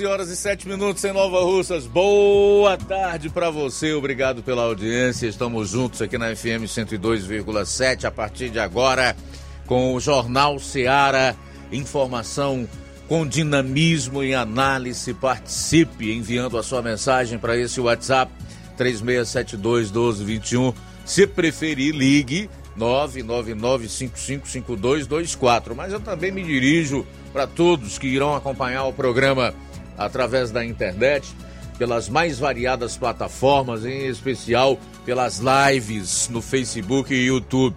12 horas e 7 minutos em Nova Russas. Boa tarde para você, obrigado pela audiência. Estamos juntos aqui na FM 102,7 a partir de agora com o Jornal Seara. Informação com dinamismo e análise. Participe enviando a sua mensagem para esse WhatsApp 3672 1221. Se preferir, ligue 999555224. Mas eu também me dirijo para todos que irão acompanhar o programa através da internet, pelas mais variadas plataformas, em especial pelas lives no Facebook e YouTube.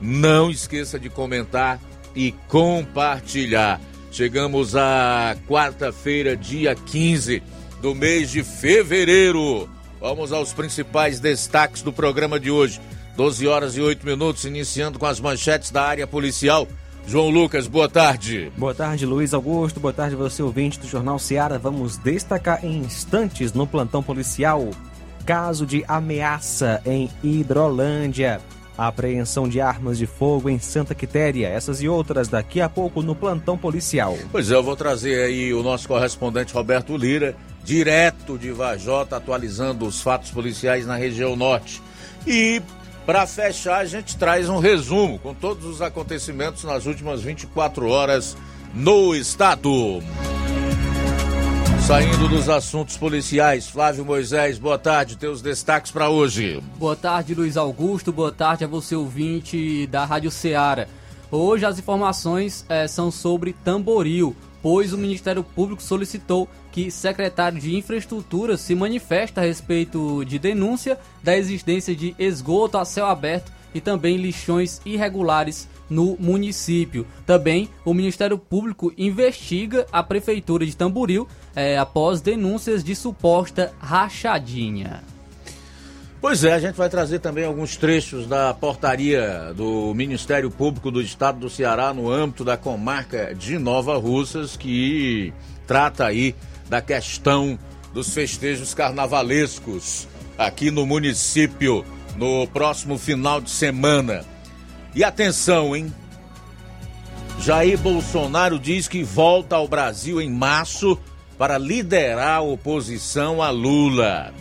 Não esqueça de comentar e compartilhar. Chegamos à quarta-feira, dia 15 do mês de fevereiro. Vamos aos principais destaques do programa de hoje. 12 horas e 8 minutos, iniciando com as manchetes da área policial. João Lucas, boa tarde. Boa tarde, Luiz Augusto. Boa tarde, você ouvinte do Jornal Seara. Vamos destacar em instantes no plantão policial caso de ameaça em Hidrolândia. A apreensão de armas de fogo em Santa Quitéria. Essas e outras daqui a pouco no plantão policial. Pois é, eu vou trazer aí o nosso correspondente Roberto Lira, direto de Vajota, atualizando os fatos policiais na região norte. E para fechar, a gente traz um resumo com todos os acontecimentos nas últimas 24 horas no estado. Saindo dos assuntos policiais, Flávio Moisés, boa tarde, teus destaques para hoje. Boa tarde, Luiz Augusto, boa tarde a você ouvinte da Rádio Ceará. Hoje as informações é, são sobre Tamboril, pois o Ministério Público solicitou que secretário de Infraestrutura se manifeste a respeito de denúncia da existência de esgoto a céu aberto e também lixões irregulares no município. Também o Ministério Público investiga a Prefeitura de Tamboril é, após denúncias de suposta rachadinha. Pois é, a gente vai trazer também alguns trechos da portaria do Ministério Público do Estado do Ceará no âmbito da comarca de Nova Russas, que trata aí da questão dos festejos carnavalescos aqui no município no próximo final de semana. E atenção, hein? Jair Bolsonaro diz que volta ao Brasil em março para liderar a oposição a Lula.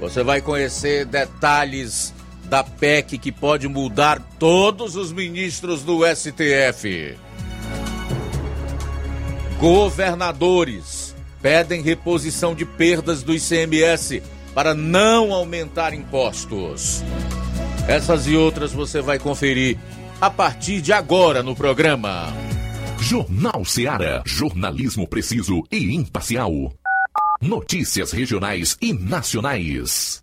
Você vai conhecer detalhes da PEC que pode mudar todos os ministros do STF. Governadores pedem reposição de perdas do ICMS para não aumentar impostos. Essas e outras você vai conferir a partir de agora no programa. Jornal Seara. Jornalismo preciso e imparcial. Notícias regionais e nacionais.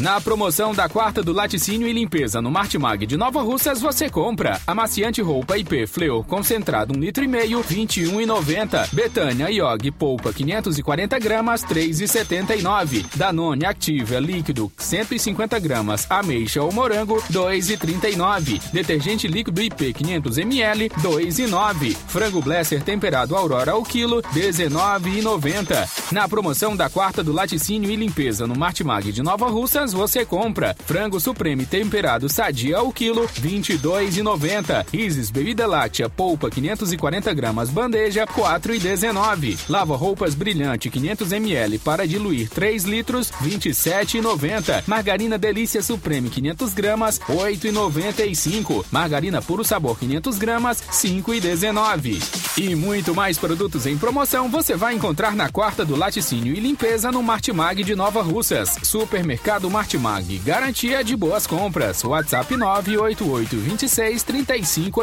Na promoção da quarta do laticínio e limpeza no Martimag de Nova Russas, você compra amaciante roupa IP Fleur concentrado 1,5 litro e meio, 21,90. Betânia Iog polpa 540 gramas, 3,79. Danone Activa líquido 150 gramas, ameixa ou morango, 2,39. Detergente líquido IP 500 ml, 2,9. Frango Blesser temperado Aurora ao quilo, 19,90. Na promoção da quarta do laticínio e limpeza no Martimag de Nova Russas, Você compra. Frango supremo temperado sadia ao quilo, 22,90. Isis bebida láctea polpa 540 gramas bandeja, 4,19. Lava roupas brilhante 500 ml para diluir 3 litros, 27,90. Margarina delícia supreme 500 gramas, 8,95. Margarina puro sabor 500 gramas, 5,19. E muito mais produtos em promoção você vai encontrar na quarta do laticínio e limpeza no Martimag de Nova Russas. Supermercado Martimag, garantia de boas compras. WhatsApp 988 26 35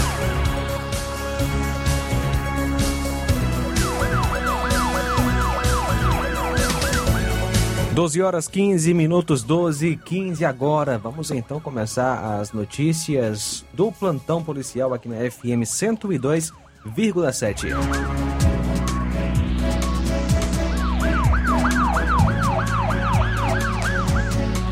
12 horas 15 minutos, 12 e 15 agora. Vamos então começar as notícias do plantão policial aqui na FM 102,7.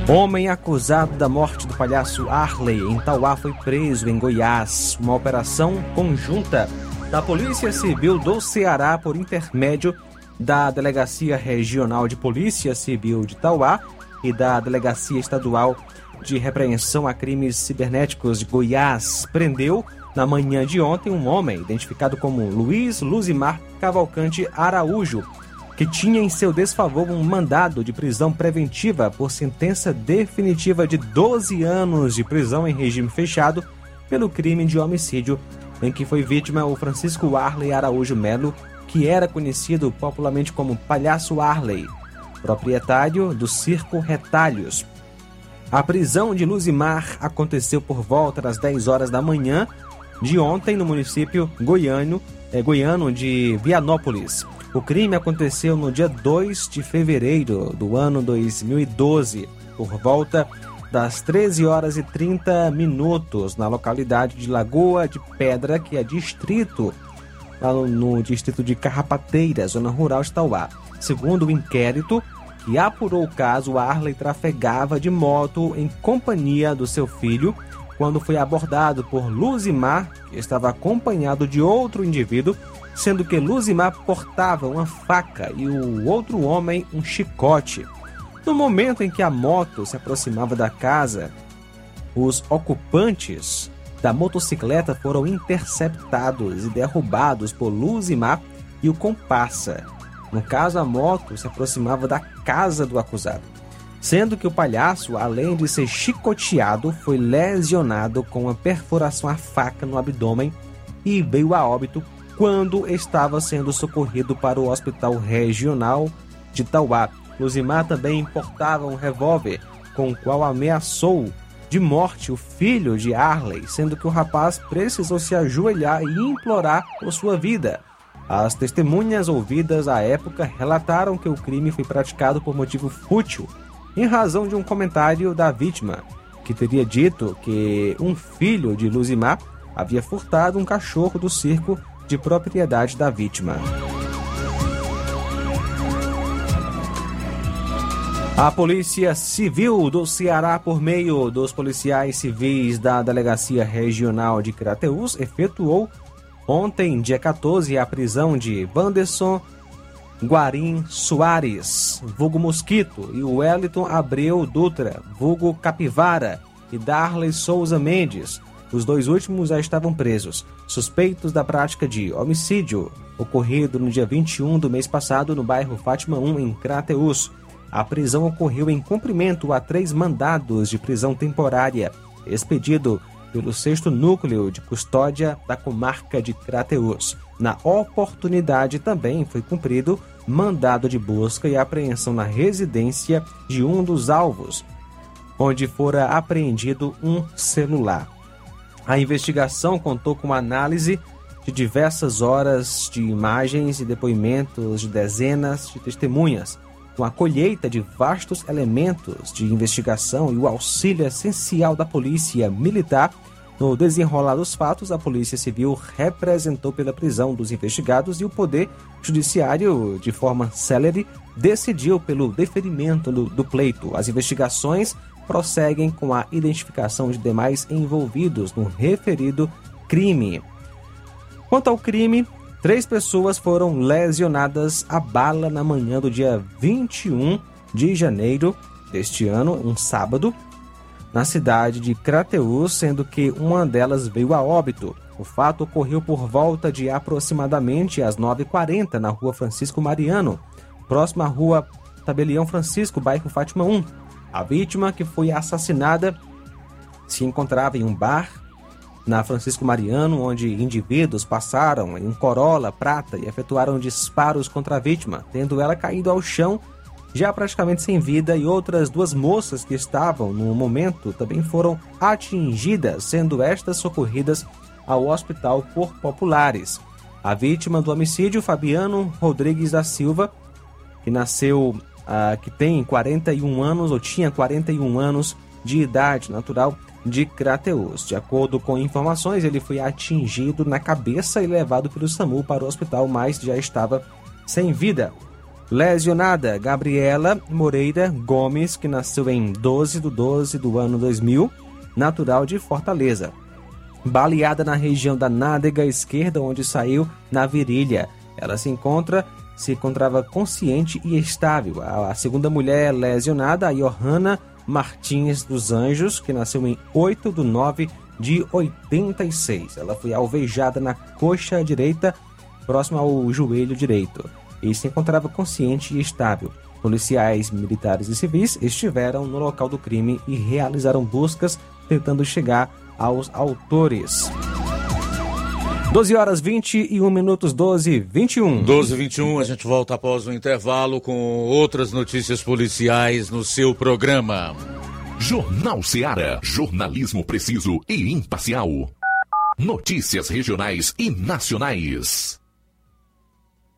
Homem acusado da morte do palhaço Arley em Tauá foi preso em Goiás. Uma operação conjunta da Polícia Civil do Ceará por intermédio da Delegacia Regional de Polícia Civil de Tauá e da Delegacia Estadual de Repreensão a Crimes Cibernéticos de Goiás prendeu na manhã de ontem um homem identificado como Luiz Luzimar Cavalcante Araújo, que tinha em seu desfavor um mandado de prisão preventiva por sentença definitiva de 12 anos de prisão em regime fechado pelo crime de homicídio em que foi vítima o Francisco Arley Araújo Melo, que era conhecido popularmente como Palhaço Arley, proprietário do Circo Retalhos. A prisão de Luzimar aconteceu por volta das 10 horas da manhã de ontem no município goiano, eh, goiano de Vianópolis. O crime aconteceu no dia 2 de fevereiro do ano 2012, por volta das 13 horas e 30 minutos, na localidade de Lagoa de Pedra, que é distrito, lá no, no distrito de Carrapateira, zona rural de Tauá. Segundo o inquérito que apurou o caso, Arley trafegava de moto em companhia do seu filho quando foi abordado por Luzimar, que estava acompanhado de outro indivíduo, sendo que Luzimar portava uma faca e o outro homem um chicote. No momento em que a moto se aproximava da casa, os ocupantes da motocicleta foram interceptados e derrubados por Luzimar e o comparsa. No caso, a moto se aproximava da casa do acusado sendo que o palhaço, além de ser chicoteado, foi lesionado com uma perfuração à faca no abdômen e veio a óbito quando estava sendo socorrido para o Hospital Regional de Tauá. Luzimar também importava um revólver com o qual ameaçou de morte o filho de Arley, sendo que o rapaz precisou se ajoelhar e implorar por sua vida. As testemunhas ouvidas à época relataram que o crime foi praticado por motivo fútil em razão de um comentário da vítima, que teria dito que um filho de Luzimar havia furtado um cachorro do circo de propriedade da vítima. A Polícia Civil do Ceará, por meio dos policiais civis da Delegacia Regional de Crateús, efetuou ontem, dia 14, a prisão de Vanderson Guarim Soares, vulgo Mosquito, e Wellington Abreu Dutra, vulgo Capivara, e Darley Souza Mendes. Os dois últimos já estavam presos, suspeitos da prática de homicídio, ocorrido no dia 21 do mês passado no bairro Fátima 1, em Crateus. A prisão ocorreu em cumprimento a três mandados de prisão temporária, expedido pelo sexto núcleo de custódia da comarca de Crateus. Na oportunidade também foi cumprido mandado de busca e apreensão na residência de um dos alvos, onde fora apreendido um celular. A investigação contou com análise de diversas horas de imagens e depoimentos de dezenas de testemunhas, com a colheita de vastos elementos de investigação e o auxílio essencial da Polícia Militar no desenrolar dos fatos, a Polícia Civil representou pela prisão dos investigados e o Poder Judiciário, de forma célere, decidiu pelo deferimento do, do pleito. As investigações prosseguem com a identificação de demais envolvidos no referido crime. Quanto ao crime, três pessoas foram lesionadas a bala na manhã do dia 21 de janeiro deste ano, um sábado, na cidade de Crateus, sendo que uma delas veio a óbito. O fato ocorreu por volta de aproximadamente às 9h40 na rua Francisco Mariano, próxima à rua Tabelião Francisco, bairro Fátima 1. A vítima, que foi assassinada, se encontrava em um bar na Francisco Mariano, onde indivíduos passaram em um Corolla prata e efetuaram disparos contra a vítima, tendo ela caído ao chão já praticamente sem vida, e outras duas moças que estavam no momento também foram atingidas, sendo estas socorridas ao hospital por populares. A vítima do homicídio, Fabiano Rodrigues da Silva, que nasceu, uh, que tem 41 anos ou tinha 41 anos de idade natural de Crateus. De acordo com informações, ele foi atingido na cabeça e levado pelo SAMU para o hospital, mas já estava sem vida. Lesionada, Gabriela Moreira Gomes, que nasceu em 12 de 12 do ano 2000, natural de Fortaleza. Baleada na região da nádega esquerda, onde saiu na virilha. Ela se encontra, se encontrava consciente e estável. A, segunda mulher lesionada, a Johanna Martins dos Anjos, que nasceu em 8 de 9 de 86. Ela foi alvejada na coxa direita, próximo ao joelho direito e se encontrava consciente e estável. Policiais, militares e civis estiveram no local do crime e realizaram buscas tentando chegar aos autores. 12 horas 21 minutos, 12 21. 12 21, a gente volta após o intervalo com outras notícias policiais no seu programa. Jornal Seara. Jornalismo preciso e imparcial. Notícias regionais e nacionais.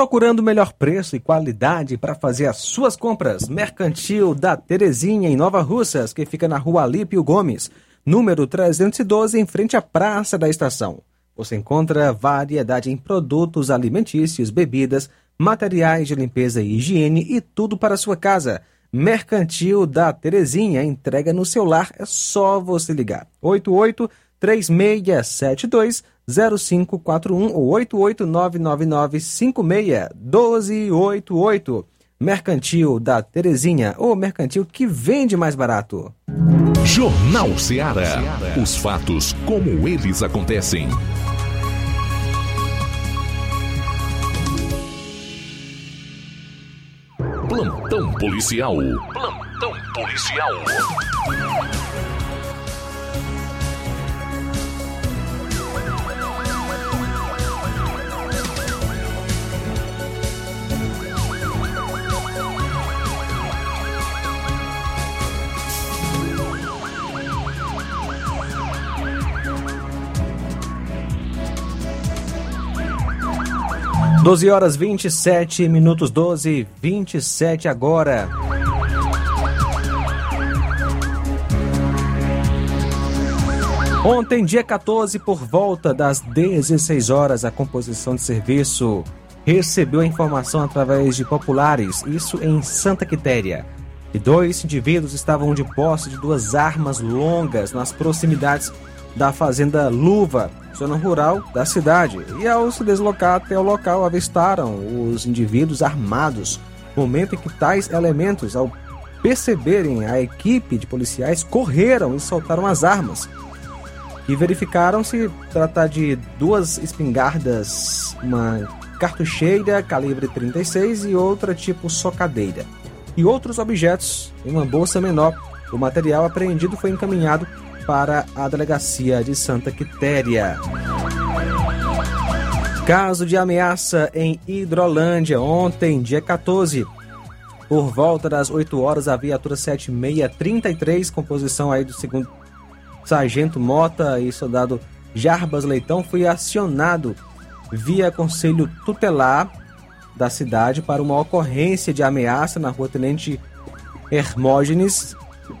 Procurando melhor preço e qualidade para fazer as suas compras, Mercantil da Terezinha em Nova Russas, que fica na rua Alípio Gomes, número 312, em frente à Praça da Estação. Você encontra variedade em produtos alimentícios, bebidas, materiais de limpeza e higiene e tudo para a sua casa. Mercantil da Terezinha. Entrega no celular, é só você ligar. 88 3672 0541 ou 88999561288. Mercantil da Terezinha, o mercantil que vende mais barato. Jornal Ceará. Os fatos como eles acontecem. Plantão policial. Plantão policial. 12 horas 27 minutos 12, 27 agora. Ontem, dia 14, por volta das 16 horas, a composição de serviço recebeu a informação através de populares, isso em Santa Quitéria. E dois indivíduos estavam de posse de duas armas longas nas proximidades da fazenda Luva, zona rural da cidade, e ao se deslocar até o local avistaram os indivíduos armados. Momento em que tais elementos, ao perceberem a equipe de policiais, correram e soltaram as armas. E verificaram se tratar de duas espingardas, uma cartucheira calibre 36 e outra tipo socadeira. E outros objetos em uma bolsa menor. O material apreendido foi encaminhado para a delegacia de Santa Quitéria. Caso de ameaça em Hidrolândia, ontem, dia 14. Por volta das 8 horas, a viatura 7633, composição aí do segundo sargento Mota e soldado Jarbas Leitão, foi acionado via conselho tutelar da cidade para uma ocorrência de ameaça na rua Tenente Hermógenes,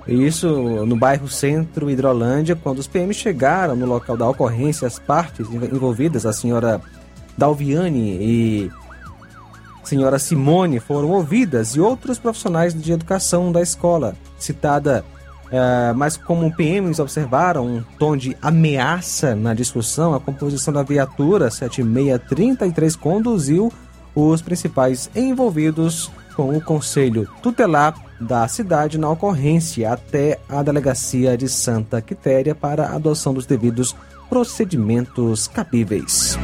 isso no bairro Centro Hidrolândia, quando os PMs chegaram no local da ocorrência, as partes envolvidas, a senhora Dalviane e senhora Simone foram ouvidas e outros profissionais de educação da escola, citada, é, mas como PMs observaram um tom de ameaça na discussão, a composição da viatura 7633 conduziu os principais envolvidos com o conselho tutelar da cidade na ocorrência até a delegacia de Santa Quitéria para a adoção dos devidos procedimentos cabíveis.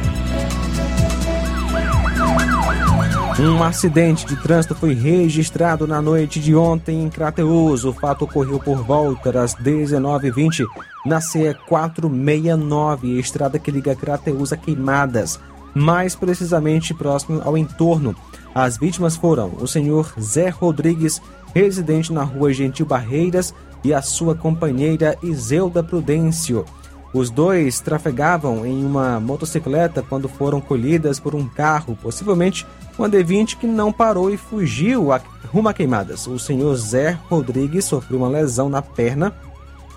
Um acidente de trânsito foi registrado na noite de ontem em Crateus. O fato ocorreu por volta das 19h20 na CE 469, estrada que liga Crateus a Queimadas, mais precisamente próximo ao entorno. As vítimas foram o senhor Zé Rodrigues, residente na rua Gentil Barreiras, e a sua companheira Iselda Prudêncio. Os dois trafegavam em uma motocicleta quando foram colhidas por um carro, possivelmente uma D20 que não parou e fugiu a, rumo a queimadas. O senhor Zé Rodrigues sofreu uma lesão na perna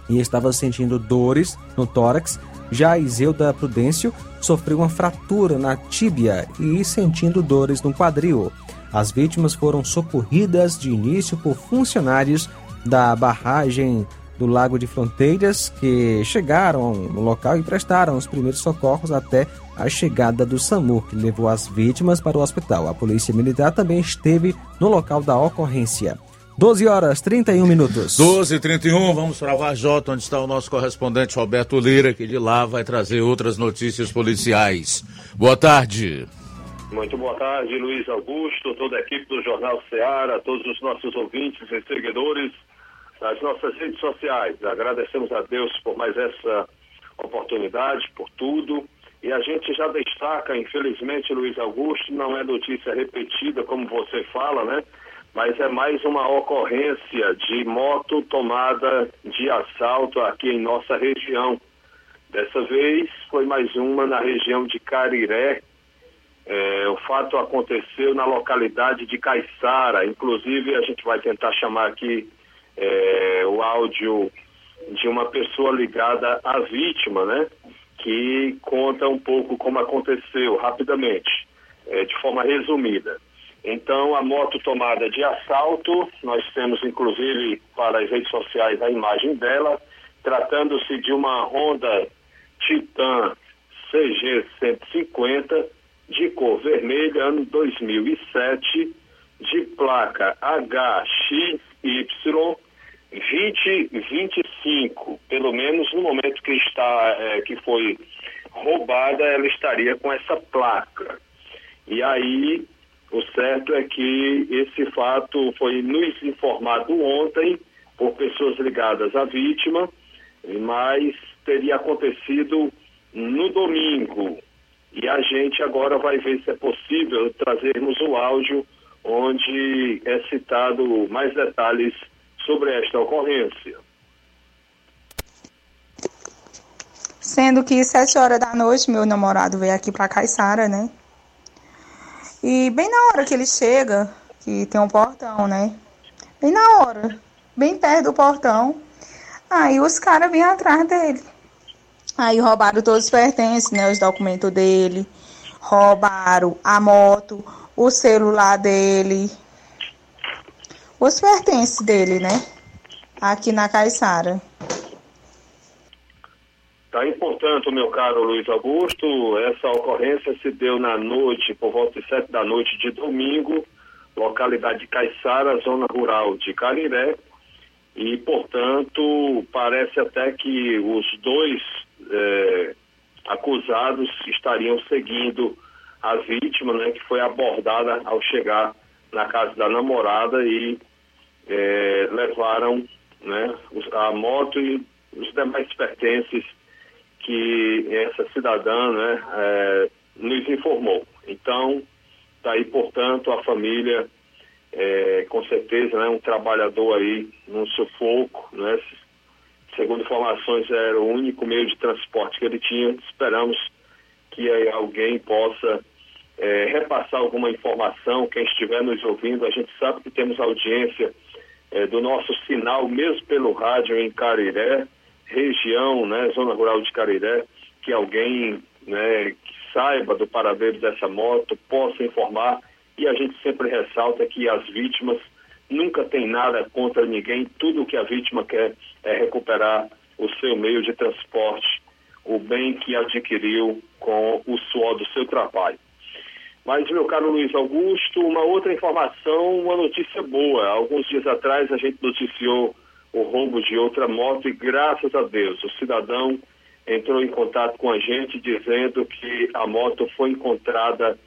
e estava sentindo dores no tórax. Já Iselda Prudêncio sofreu uma fratura na tíbia e sentindo dores no quadril. As vítimas foram socorridas de início por funcionários da barragem do Lago de Fronteiras que chegaram no local e prestaram os primeiros socorros até a chegada do SAMU, que levou as vítimas para o hospital. A Polícia Militar também esteve no local da ocorrência. 12 horas 31 minutos. 12 e 31 vamos para Varjota, onde está o nosso correspondente Roberto Lira, que de lá vai trazer outras notícias policiais. Boa tarde. Muito boa tarde, Luiz Augusto, toda a equipe do Jornal Ceará, todos os nossos ouvintes e seguidores das nossas redes sociais. Agradecemos a Deus por mais essa oportunidade, por tudo. E a gente já destaca, infelizmente, Luiz Augusto, não é notícia repetida, como você fala, né? Mas é mais uma ocorrência de moto tomada de assalto aqui em nossa região. Dessa vez foi mais uma na região de Cariré. É, o fato aconteceu na localidade de Caiçara. Inclusive, a gente vai tentar chamar aqui é, o áudio de uma pessoa ligada à vítima, né? Que conta um pouco como aconteceu, rapidamente, é, de forma resumida. Então, a moto tomada de assalto, nós temos inclusive para as redes sociais a imagem dela, tratando-se de uma Honda Titan CG 150 de cor vermelha, ano 2007, de placa HXY 2025, pelo menos no momento que está é, que foi roubada, ela estaria com essa placa. E aí, o certo é que esse fato foi nos informado ontem por pessoas ligadas à vítima, mas teria acontecido no domingo. E a gente agora vai ver se é possível trazermos o áudio onde é citado mais detalhes sobre esta ocorrência. Sendo que sete horas da noite meu namorado veio aqui para Caiçara, né? E bem na hora que ele chega, que tem um portão, né? Bem na hora, bem perto do portão, aí os caras vêm atrás dele. Aí roubaram todos os pertences, né? Os documentos dele, roubaram a moto, o celular dele, os pertences dele, né? Aqui na Caiçara. Tá importante, meu caro Luiz Augusto, essa ocorrência se deu na noite, por volta de sete da noite de domingo, localidade de Caiçara, zona rural de Cariré, e, portanto, parece até que os dois eh, acusados estariam seguindo a vítima, né, que foi abordada ao chegar na casa da namorada e eh, levaram né, a moto e os demais pertences que essa cidadã né, é, nos informou. Então, está aí, portanto, a família, é, com certeza, né, um trabalhador aí num sufoco, né, segundo informações, era o único meio de transporte que ele tinha. Esperamos que alguém possa é, repassar alguma informação, quem estiver nos ouvindo, a gente sabe que temos audiência é, do nosso sinal, mesmo pelo rádio em Cariré, região, né, zona rural de Cariré, que alguém né, que saiba do paradeiro dessa moto possa informar. E a gente sempre ressalta que as vítimas nunca têm nada contra ninguém, tudo o que a vítima quer é recuperar o seu meio de transporte, o bem que adquiriu com o suor do seu trabalho. Mas, meu caro Luiz Augusto, uma outra informação, uma notícia boa. Alguns dias atrás a gente noticiou o roubo de outra moto e graças a Deus o cidadão entrou em contato com a gente dizendo que a moto foi encontrada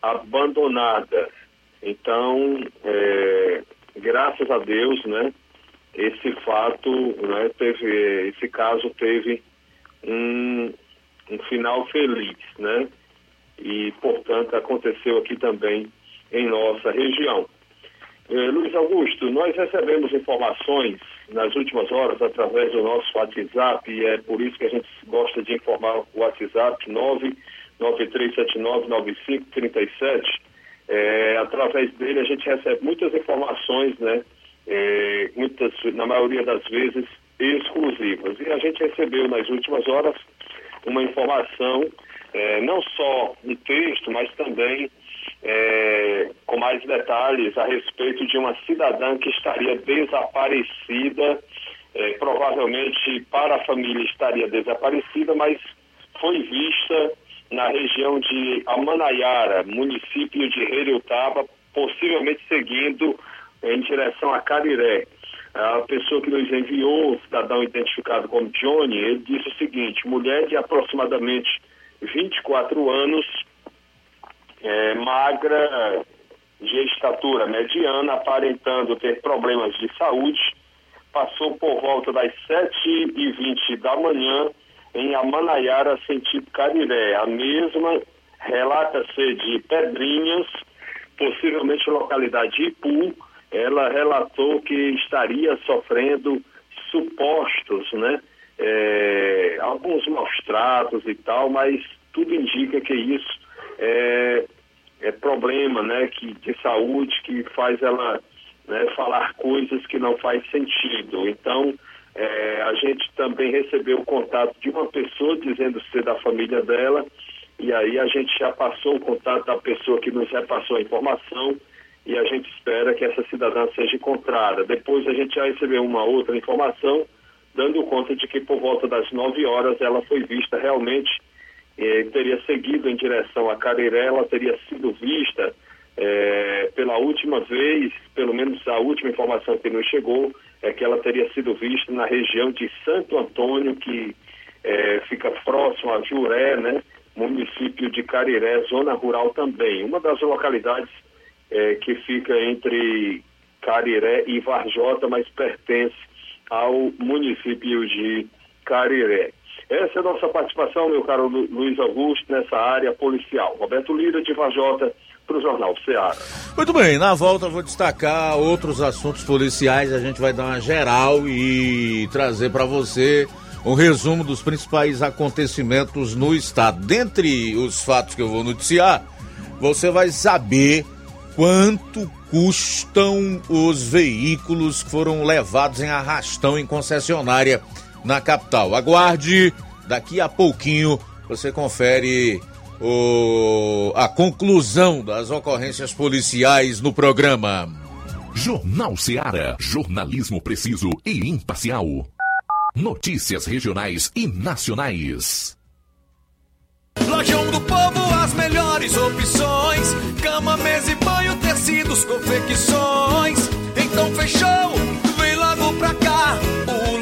abandonada. Então, é, graças a Deus, né, esse fato, né, teve, esse caso teve um, um final feliz, né, e portanto aconteceu aqui também em nossa região. Eh, Luiz Augusto, nós recebemos informações nas últimas horas através do nosso WhatsApp e é por isso que a gente gosta de informar o WhatsApp 993799537. É, através dele a gente recebe muitas informações, né? É, muitas, na maioria das vezes, exclusivas. E a gente recebeu nas últimas horas uma informação, é, não só um texto, mas também é, com mais detalhes a respeito de uma cidadã que estaria desaparecida, é, provavelmente para a família estaria desaparecida, mas foi vista na região de Amanaiara, município de Heriutaba, possivelmente seguindo em direção a Cariré. A pessoa que nos enviou, o cidadão identificado como Johnny, ele disse o seguinte: mulher de aproximadamente 24 anos, é, magra, de estatura mediana, aparentando ter problemas de saúde, passou por volta das 7h20 da manhã em Amanaiara, sentido Cariré. A mesma relata-se de Pedrinhas, possivelmente localidade de Ipu. Ela relatou que estaria sofrendo supostos, né? É, alguns maus tratos e tal, mas tudo indica que isso é, é problema né, que, de saúde que faz ela né, falar coisas que não faz sentido. Então, é, a gente também recebeu o contato de uma pessoa dizendo ser da família dela, e aí a gente já passou o contato da pessoa que nos repassou a informação, e a gente espera que essa cidadã seja encontrada. Depois a gente já recebeu uma outra informação dando conta de que por volta das 9 horas ela foi vista realmente, eh, teria seguido em direção a Cariré, ela teria sido vista eh, pela última vez, pelo menos a última informação que nos chegou, é que ela teria sido vista na região de Santo Antônio, que eh, fica próximo a Juré, né? município de Cariré, zona rural também. Uma das localidades eh, que fica entre Cariré e Varjota, mas pertence ao município de Cariré. Essa é a nossa participação, meu caro Lu- Luiz Augusto, nessa área policial. Roberto Lira, de Varjota, para o Jornal Ceará. Muito bem, na volta vou destacar outros assuntos policiais. A gente vai dar uma geral e trazer para você um resumo dos principais acontecimentos no estado. Dentre os fatos que eu vou noticiar, você vai saber quanto custam os veículos que foram levados em arrastão em concessionária na capital. Aguarde, daqui a pouquinho você confere o- a conclusão das ocorrências policiais no programa. Jornal Seara. Jornalismo preciso e imparcial. Notícias regionais e nacionais. Lojão do Povo, as melhores opções: cama, mesa e banho, tecidos, confecções. Então fechou,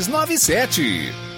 6297.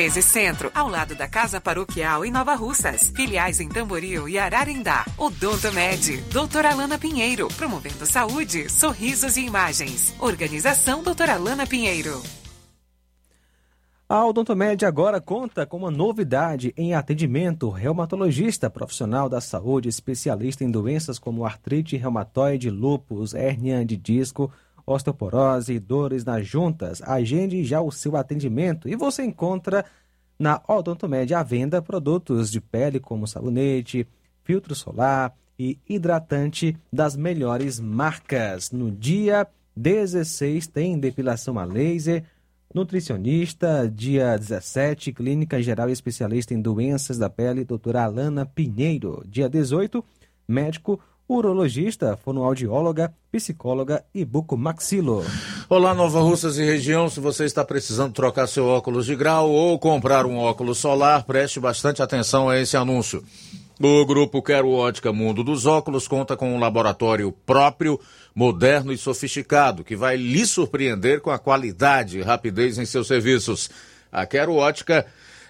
1213 Centro, ao lado da Casa Paroquial em Nova Russas. Filiais em Tamboril e Ararindá. Odonto Med, doutora Alana Pinheiro, promovendo saúde, sorrisos e imagens. Organização doutora Alana Pinheiro. A Odontomed agora conta com uma novidade em atendimento. Reumatologista profissional da saúde, especialista em doenças como artrite reumatoide, lúpus, hérnia de disco, osteoporose e dores nas juntas. Agende já o seu atendimento e você encontra na Odontomed à venda produtos de pele como sabonete, filtro solar e hidratante das melhores marcas. No dia 16 tem depilação a laser, nutricionista, dia 17, clínica geral especialista em doenças da pele, doutora Alana Pinheiro. Dia 18, médico urologista, fonoaudióloga, psicóloga e bucomaxilo. Olá, Nova Russas e região. Se você está precisando trocar seu óculos de grau ou comprar um óculos solar, preste bastante atenção a esse anúncio. O grupo Quero Ótica Mundo dos Óculos conta com um laboratório próprio, moderno e sofisticado, que vai lhe surpreender com a qualidade e rapidez em seus serviços. A Quero Ótica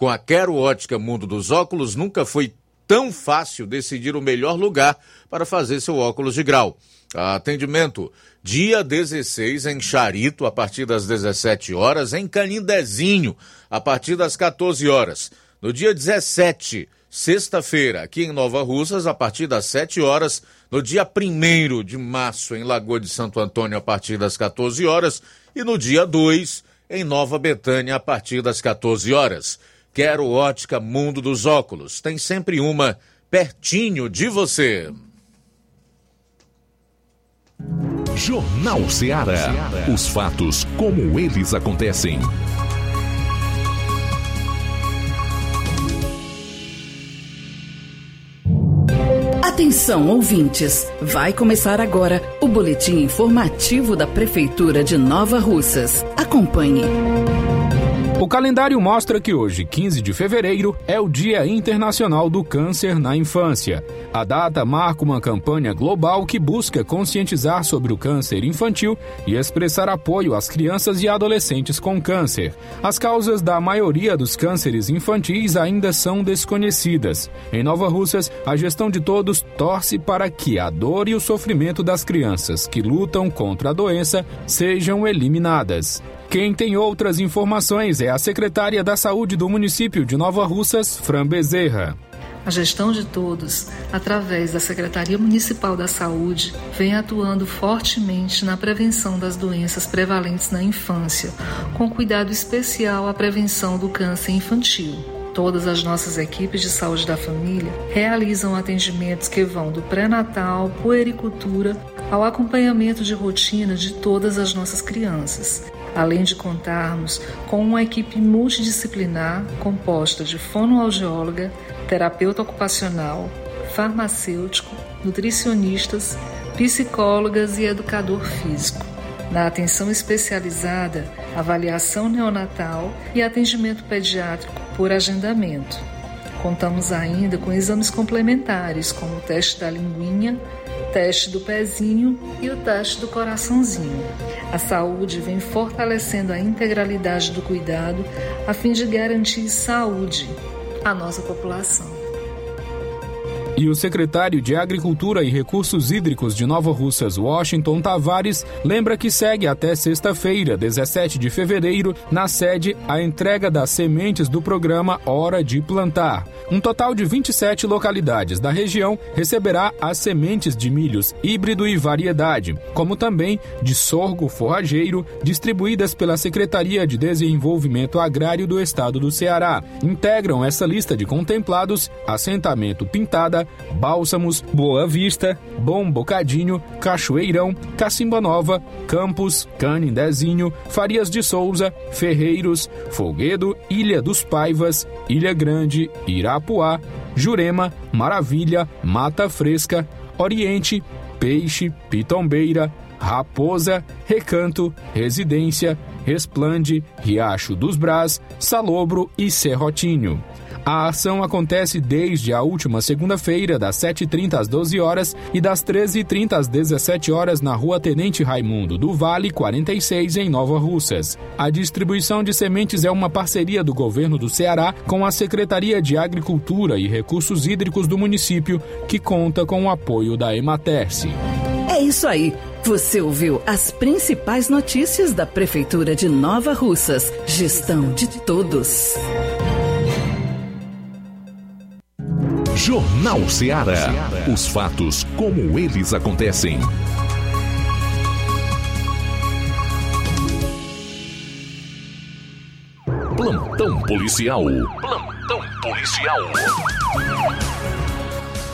Com a Quero Ótica Mundo dos Óculos, nunca foi tão fácil decidir o melhor lugar para fazer seu óculos de grau. Atendimento dia 16 em Charito, a partir das 17 horas, em Canindezinho, a partir das 14 horas. No dia 17, sexta-feira, aqui em Nova Russas, a partir das 7 horas. No dia 1 de março, em Lagoa de Santo Antônio, a partir das 14 horas. E no dia 2, em Nova Betânia, a partir das 14 horas. Quero ótica Mundo dos Óculos. Tem sempre uma pertinho de você. Jornal Ceará. Os fatos como eles acontecem. Atenção, ouvintes! Vai começar agora o boletim informativo da Prefeitura de Nova Russas. Acompanhe. O calendário mostra que hoje, 15 de fevereiro, é o Dia Internacional do Câncer na Infância. A data marca uma campanha global que busca conscientizar sobre o câncer infantil e expressar apoio às crianças e adolescentes com câncer. As causas da maioria dos cânceres infantis ainda são desconhecidas. Em Nova Russas, a gestão de todos torce para que a dor e o sofrimento das crianças que lutam contra a doença sejam eliminadas. Quem tem outras informações é a secretária da Saúde do município de Nova Russas, Fran Bezerra. A gestão de todos, através da Secretaria Municipal da Saúde, vem atuando fortemente na prevenção das doenças prevalentes na infância, com cuidado especial à prevenção do câncer infantil. Todas as nossas equipes de saúde da família realizam atendimentos que vão do pré-natal, puericultura, ao acompanhamento de rotina de todas as nossas crianças além de contarmos com uma equipe multidisciplinar composta de fonoaudióloga, terapeuta ocupacional, farmacêutico, nutricionistas, psicólogas e educador físico. Na atenção especializada, avaliação neonatal e atendimento pediátrico por agendamento. Contamos ainda com exames complementares, como o teste da linguinha, teste do pezinho e o teste do coraçãozinho. A saúde vem fortalecendo a integralidade do cuidado a fim de garantir saúde à nossa população. E o secretário de Agricultura e Recursos Hídricos de Nova Russas, Washington Tavares, lembra que segue até sexta-feira, 17 de fevereiro, na sede a entrega das sementes do programa Hora de Plantar. Um total de 27 localidades da região receberá as sementes de milhos híbrido e variedade, como também de sorgo forrageiro, distribuídas pela Secretaria de Desenvolvimento Agrário do Estado do Ceará. Integram essa lista de contemplados assentamento Pintada, Bálsamos, Boa Vista, Bom Bocadinho, Cachoeirão, Cacimba Nova, Campos, Canindezinho, Farias de Souza, Ferreiros, Folguedo, Ilha dos Paivas, Ilha Grande, Irapuá, Jurema, Maravilha, Mata Fresca, Oriente, Peixe, Pitombeira, Raposa, Recanto, Residência, Resplande, Riacho dos Brás, Salobro e Serrotinho. A ação acontece desde a última segunda-feira, das 7h30 às 12 horas e das 13h30 às 17 horas na Rua Tenente Raimundo do Vale 46, em Nova Russas. A distribuição de sementes é uma parceria do governo do Ceará com a Secretaria de Agricultura e Recursos Hídricos do município, que conta com o apoio da Ematerce. É isso aí. Você ouviu as principais notícias da Prefeitura de Nova Russas. Gestão de todos. Jornal Ceará. Os fatos como eles acontecem. Plantão policial. Plantão policial.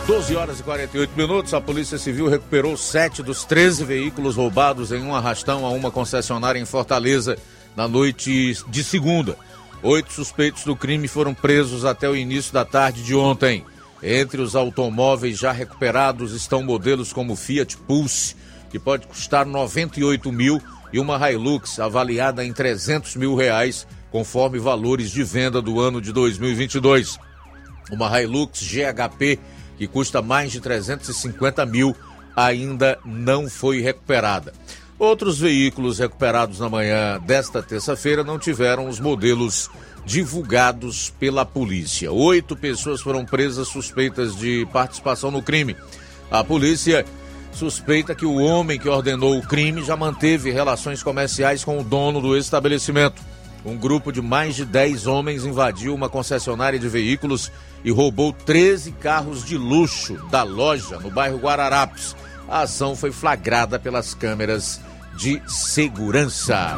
12 horas e 48 minutos, a Polícia Civil recuperou sete dos 13 veículos roubados em um arrastão a uma concessionária em Fortaleza na noite de segunda. Oito suspeitos do crime foram presos até o início da tarde de ontem. Entre os automóveis já recuperados estão modelos como Fiat Pulse, que pode custar 98 mil, e uma Hilux avaliada em 300 mil reais, conforme valores de venda do ano de 2022. Uma Hilux GHP, que custa mais de 350 mil, ainda não foi recuperada. Outros veículos recuperados na manhã desta terça-feira não tiveram os modelos divulgados pela polícia. Oito pessoas foram presas suspeitas de participação no crime. A polícia suspeita que o homem que ordenou o crime já manteve relações comerciais com o dono do estabelecimento. Um grupo de mais de 10 homens invadiu uma concessionária de veículos e roubou 13 carros de luxo da loja no bairro Guararapes. A ação foi flagrada pelas câmeras de segurança.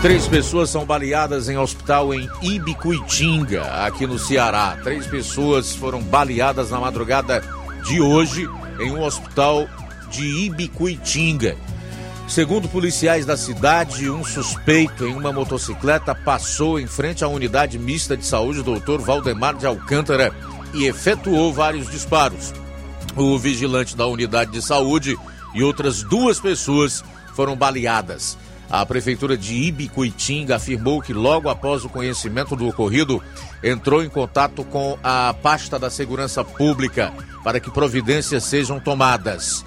Três pessoas são baleadas em hospital em Ibicuitinga, aqui no Ceará. Três pessoas foram baleadas na madrugada de hoje em um hospital de Ibicuitinga. Segundo policiais da cidade, um suspeito em uma motocicleta passou em frente à unidade mista de saúde Dr. Valdemar de Alcântara e efetuou vários disparos. O vigilante da unidade de saúde e outras duas pessoas foram baleadas. A prefeitura de Ibicuitinga afirmou que logo após o conhecimento do ocorrido, entrou em contato com a pasta da segurança pública para que providências sejam tomadas.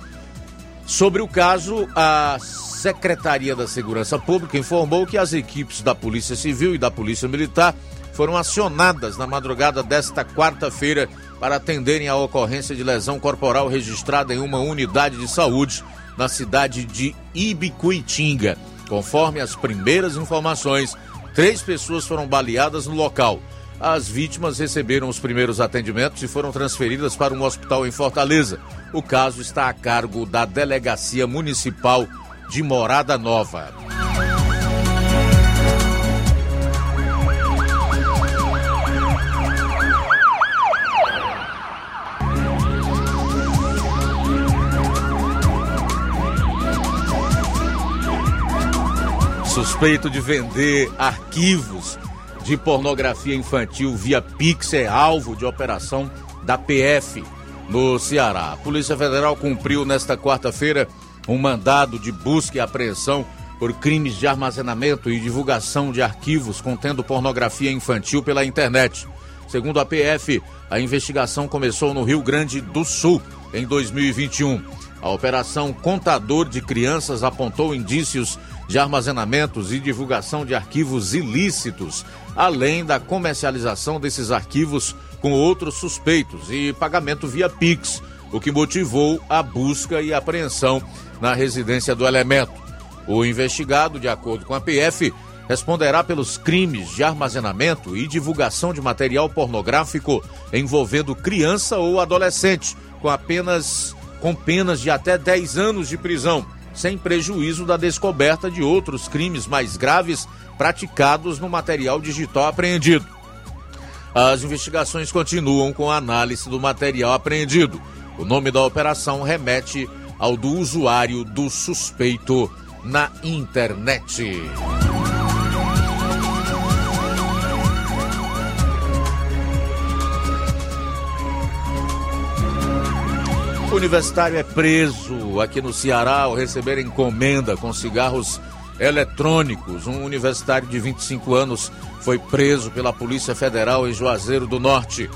Sobre o caso, a Secretaria da Segurança Pública informou que as equipes da Polícia Civil e da Polícia Militar foram acionadas na madrugada desta quarta-feira para atenderem a ocorrência de lesão corporal registrada em uma unidade de saúde na cidade de Ibicuitinga. Conforme as primeiras informações, três pessoas foram baleadas no local. As vítimas receberam os primeiros atendimentos e foram transferidas para um hospital em Fortaleza. O caso está a cargo da Delegacia Municipal de Morada Nova. Suspeito de vender arquivos de pornografia infantil via Pix é alvo de operação da PF no Ceará. A Polícia Federal cumpriu nesta quarta-feira um mandado de busca e apreensão por crimes de armazenamento e divulgação de arquivos contendo pornografia infantil pela internet. Segundo a PF, a investigação começou no Rio Grande do Sul em 2021. A operação Contador de Crianças apontou indícios de armazenamentos e divulgação de arquivos ilícitos, além da comercialização desses arquivos com outros suspeitos e pagamento via Pix, o que motivou a busca e apreensão na residência do elemento. O investigado, de acordo com a PF, responderá pelos crimes de armazenamento e divulgação de material pornográfico envolvendo criança ou adolescente, com apenas com penas de até 10 anos de prisão, sem prejuízo da descoberta de outros crimes mais graves praticados no material digital apreendido. As investigações continuam com a análise do material apreendido. O nome da operação remete ao do usuário do suspeito na internet. Universitário é preso aqui no Ceará ao receber encomenda com cigarros eletrônicos. Um universitário de 25 anos foi preso pela Polícia Federal em Juazeiro do Norte,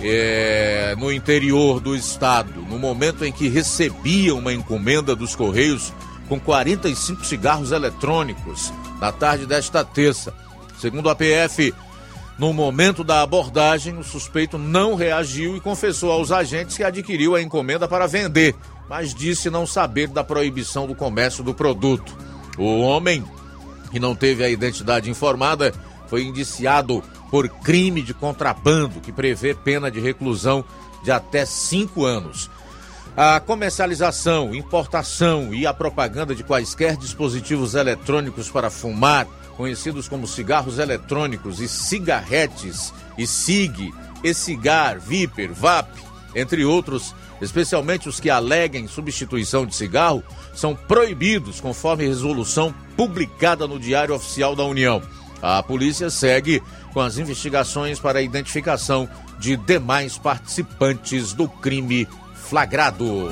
é, no interior do estado, no momento em que recebia uma encomenda dos Correios com 45 cigarros eletrônicos na tarde desta terça. Segundo a PF, no momento da abordagem, o suspeito não reagiu e confessou aos agentes que adquiriu a encomenda para vender, mas disse não saber da proibição do comércio do produto. O homem, que não teve a identidade informada, foi indiciado por crime de contrabando, que prevê pena de reclusão de até cinco anos. A comercialização, importação e a propaganda de quaisquer dispositivos eletrônicos para fumar conhecidos como cigarros eletrônicos e cigarretes, e SIG, e-cigar, Viper, VAP, entre outros, especialmente os que aleguem substituição de cigarro, são proibidos conforme resolução publicada no Diário Oficial da União. A polícia segue com as investigações para a identificação de demais participantes do crime flagrado.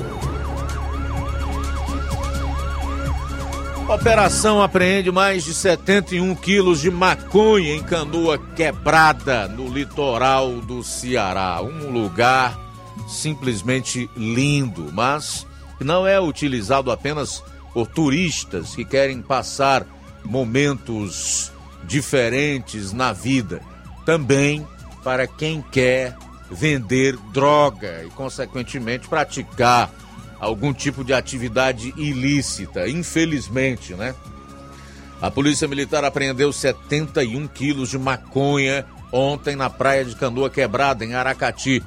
Operação apreende mais de 71 quilos de maconha em canoa quebrada no litoral do Ceará. Um lugar simplesmente lindo, mas não é utilizado apenas por turistas que querem passar momentos diferentes na vida. Também para quem quer vender droga e, consequentemente, praticar algum tipo de atividade ilícita, infelizmente, né? A Polícia Militar apreendeu 71 quilos de maconha ontem na praia de Canoa Quebrada, em Aracati.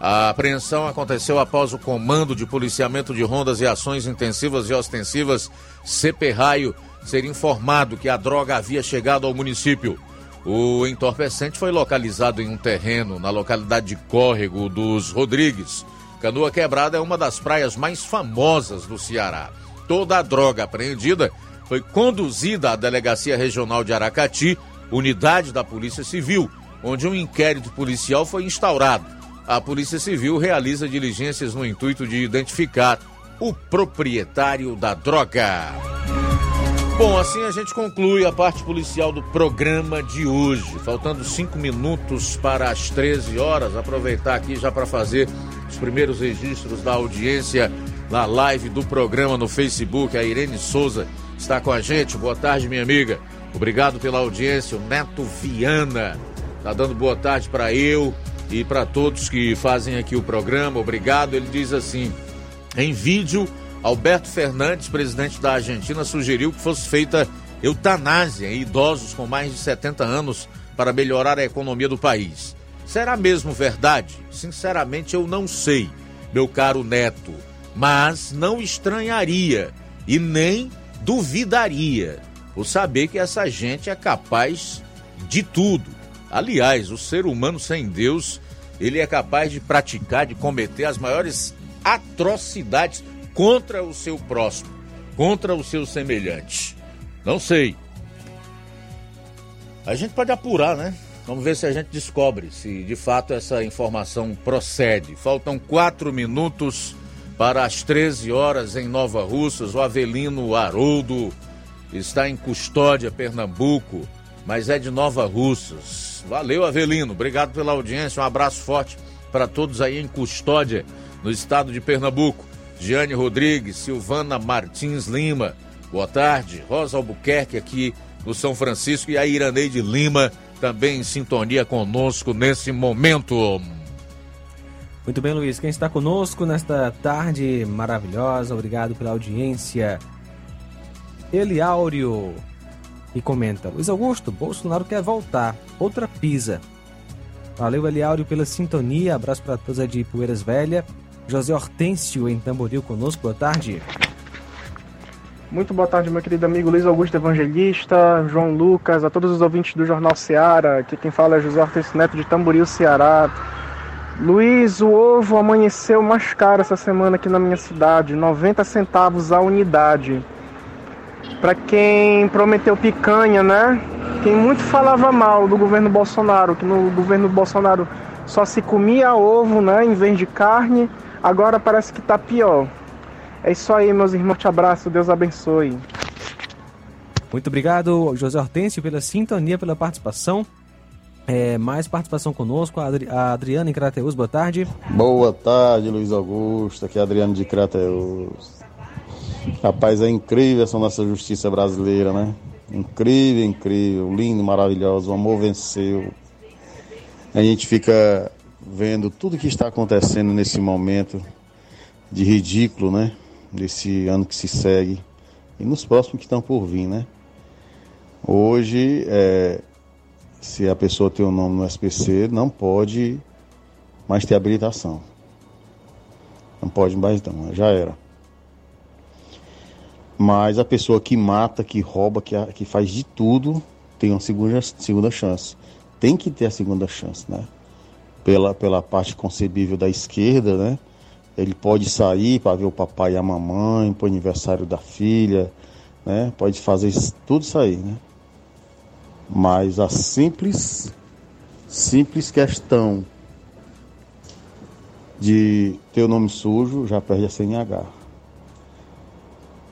A apreensão aconteceu após o Comando de Policiamento de Rondas e Ações Intensivas e Ostensivas, CP Raio, ser informado que a droga havia chegado ao município. O entorpecente foi localizado em um terreno na localidade de Córrego dos Rodrigues, Canoa Quebrada é uma das praias mais famosas do Ceará. Toda a droga apreendida foi conduzida à Delegacia Regional de Aracati, unidade da Polícia Civil, onde um inquérito policial foi instaurado. A Polícia Civil realiza diligências no intuito de identificar o proprietário da droga. Bom, assim a gente conclui a parte policial do programa de hoje. Faltando cinco minutos para as 13 horas. Aproveitar aqui já para fazer os primeiros registros da audiência na live do programa no Facebook. A Irene Souza está com a gente. Boa tarde, minha amiga. Obrigado pela audiência. O Neto Viana está dando boa tarde para eu e para todos que fazem aqui o programa. Obrigado. Ele diz assim: em vídeo Alberto Fernandes, presidente da Argentina, sugeriu que fosse feita eutanásia em idosos com mais de 70 anos para melhorar a economia do país. Será mesmo verdade? Sinceramente, eu não sei, meu caro neto, mas não estranharia e nem duvidaria por saber que essa gente é capaz de tudo. Aliás, o ser humano sem Deus, ele é capaz de praticar, de cometer as maiores atrocidades contra o seu próximo, contra o seu semelhante. Não sei. A gente pode apurar, né? Vamos ver se a gente descobre se de fato essa informação procede. Faltam quatro minutos para as 13 horas em Nova Russas. O Avelino Haroldo está em custódia, Pernambuco, mas é de Nova Russas. Valeu, Avelino. Obrigado pela audiência. Um abraço forte para todos aí em custódia, no estado de Pernambuco. Giane Rodrigues, Silvana Martins Lima, boa tarde. Rosa Albuquerque aqui no São Francisco e a Iraneide Lima também em sintonia conosco nesse momento. Muito bem, Luiz. Quem está conosco nesta tarde maravilhosa, obrigado pela audiência. Eliáurio e comenta: Luiz Augusto, Bolsonaro quer voltar. Outra pisa. Valeu, Eliáurio, pela sintonia. Abraço para todos aí de Poeiras Velha. José Hortêncio em Tamboril conosco. Boa tarde. Muito boa tarde, meu querido amigo Luiz Augusto Evangelista, João Lucas, a todos os ouvintes do Jornal Seara. Aqui quem fala é José Hortêncio Neto de Tamboril, Ceará. Luiz, o ovo amanheceu mais caro essa semana aqui na minha cidade, 90 centavos a unidade. Para quem prometeu picanha, né? Quem muito falava mal do governo Bolsonaro, que no governo Bolsonaro só se comia ovo, né, em vez de carne, agora parece que tá pior. É isso aí, meus irmãos. Te abraço. Deus abençoe. Muito obrigado, José Hortêncio, pela sintonia, pela participação. É, mais participação conosco, a, Adri a Adriana em Crateus, boa tarde. Boa tarde, Luiz Augusto, aqui é Adriano de Crateus. Rapaz, é incrível essa nossa justiça brasileira, né? Incrível, incrível, lindo, maravilhoso, o amor venceu. A gente fica vendo tudo que está acontecendo nesse momento de ridículo, né? Desse ano que se segue e nos próximos que estão por vir, né? Hoje, é, se a pessoa tem o um nome no SPC, não pode mais ter habilitação. Não pode mais não, já era. Mas a pessoa que mata, que rouba, que, que faz de tudo, tem uma segunda, segunda chance. Tem que ter a segunda chance, né? Pela, pela parte concebível da esquerda, né? Ele pode sair para ver o papai e a mamãe, para o aniversário da filha, né? Pode fazer tudo isso aí, né? Mas a simples, simples questão de ter o nome sujo já perde a CNH.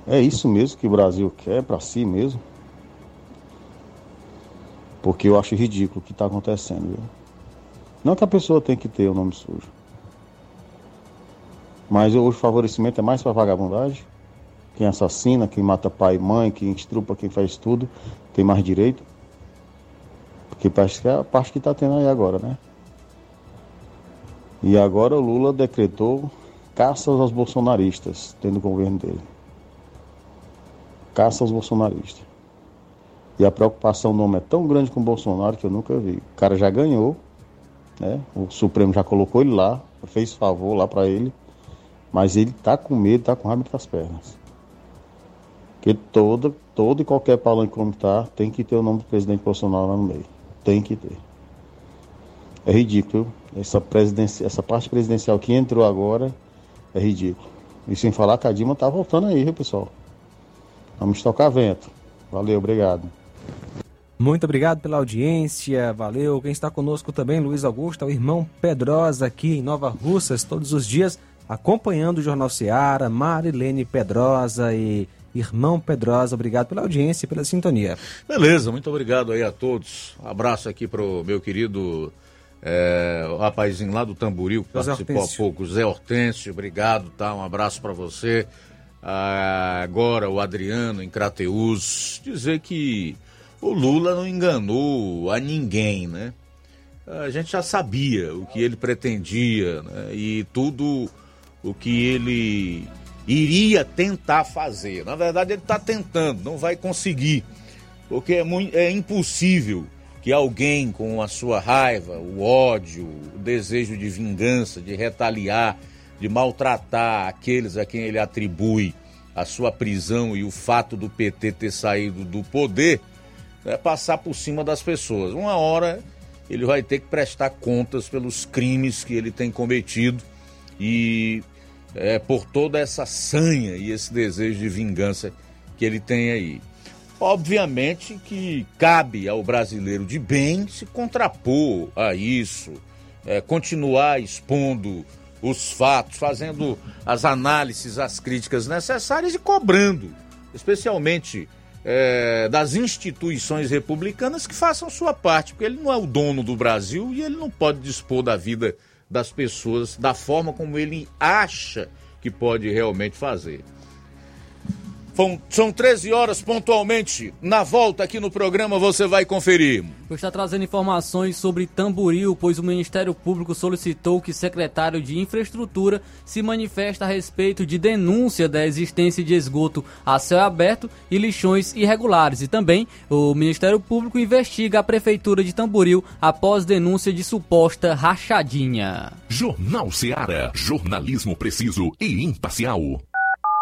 É isso mesmo que o Brasil quer para si mesmo? Porque eu acho ridículo o que está acontecendo. Viu? Não que a pessoa tem que ter o nome sujo. Mas hoje o favorecimento é mais para vagabundagem. Quem assassina, quem mata pai e mãe, quem estrupa, quem faz tudo, tem mais direito. Porque parece que é a parte que está tendo aí agora, né? E agora o Lula decretou caças aos bolsonaristas dentro do governo dele. Caça aos bolsonaristas. E a preocupação do homem é tão grande com o Bolsonaro que eu nunca vi. O cara já ganhou, né? O Supremo já colocou ele lá, fez favor lá para ele. Mas ele tá com medo, tá com raiva das pernas. Porque todo, todo e qualquer palanque tá, tem que ter o nome do presidente Bolsonaro lá no meio. Tem que ter. É ridículo. Essa, presidencia, essa parte presidencial que entrou agora é ridículo. E sem falar que a Dilma tá voltando aí, viu, pessoal? Vamos tocar vento. Valeu, obrigado. Muito obrigado pela audiência, valeu. Quem está conosco também, Luiz Augusto, é o irmão Pedrosa aqui em Nova Russas, todos os dias acompanhando o Jornal Seara, Marilene Pedrosa e Irmão Pedrosa, obrigado pela audiência e pela sintonia. Beleza, muito obrigado aí a todos. Um abraço aqui pro meu querido é, o rapazinho lá do Tamboril que José participou Hortêncio. há pouco, Zé Hortêncio, obrigado, tá? Um abraço para você. Ah, agora o Adriano em Crateus, dizer que o Lula não enganou a ninguém, né? A gente já sabia o que ele pretendia, né? E tudo o que ele iria tentar fazer. Na verdade, ele está tentando, não vai conseguir, porque é, muito, é impossível que alguém com a sua raiva, o ódio, o desejo de vingança, de retaliar, de maltratar aqueles a quem ele atribui a sua prisão e o fato do PT ter saído do poder, é passar por cima das pessoas. Uma hora ele vai ter que prestar contas pelos crimes que ele tem cometido e é, por toda essa sanha e esse desejo de vingança que ele tem aí. Obviamente que cabe ao brasileiro de bem se contrapor a isso, é, continuar expondo os fatos, fazendo as análises, as críticas necessárias e cobrando, especialmente é, das instituições republicanas que façam sua parte, porque ele não é o dono do Brasil e ele não pode dispor da vida das pessoas da forma como ele acha que pode realmente fazer. São- São 13 horas pontualmente. Na volta aqui no programa você vai conferir. Eu está trazendo informações sobre Tamboril, pois o Ministério Público solicitou que o secretário de Infraestrutura se manifeste a respeito de denúncia da existência de esgoto a céu aberto e lixões irregulares. E também o Ministério Público investiga a Prefeitura de Tamboril após denúncia de suposta rachadinha. Jornal Seara. Jornalismo preciso e imparcial.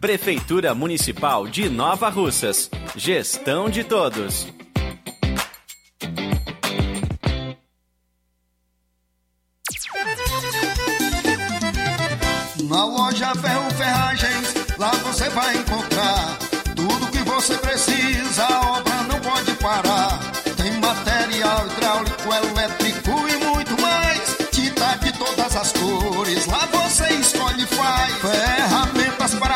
Prefeitura Municipal de Nova Russas. Gestão de todos. Na loja Ferro Ferragens, lá você vai encontrar tudo que você precisa, a obra não pode parar.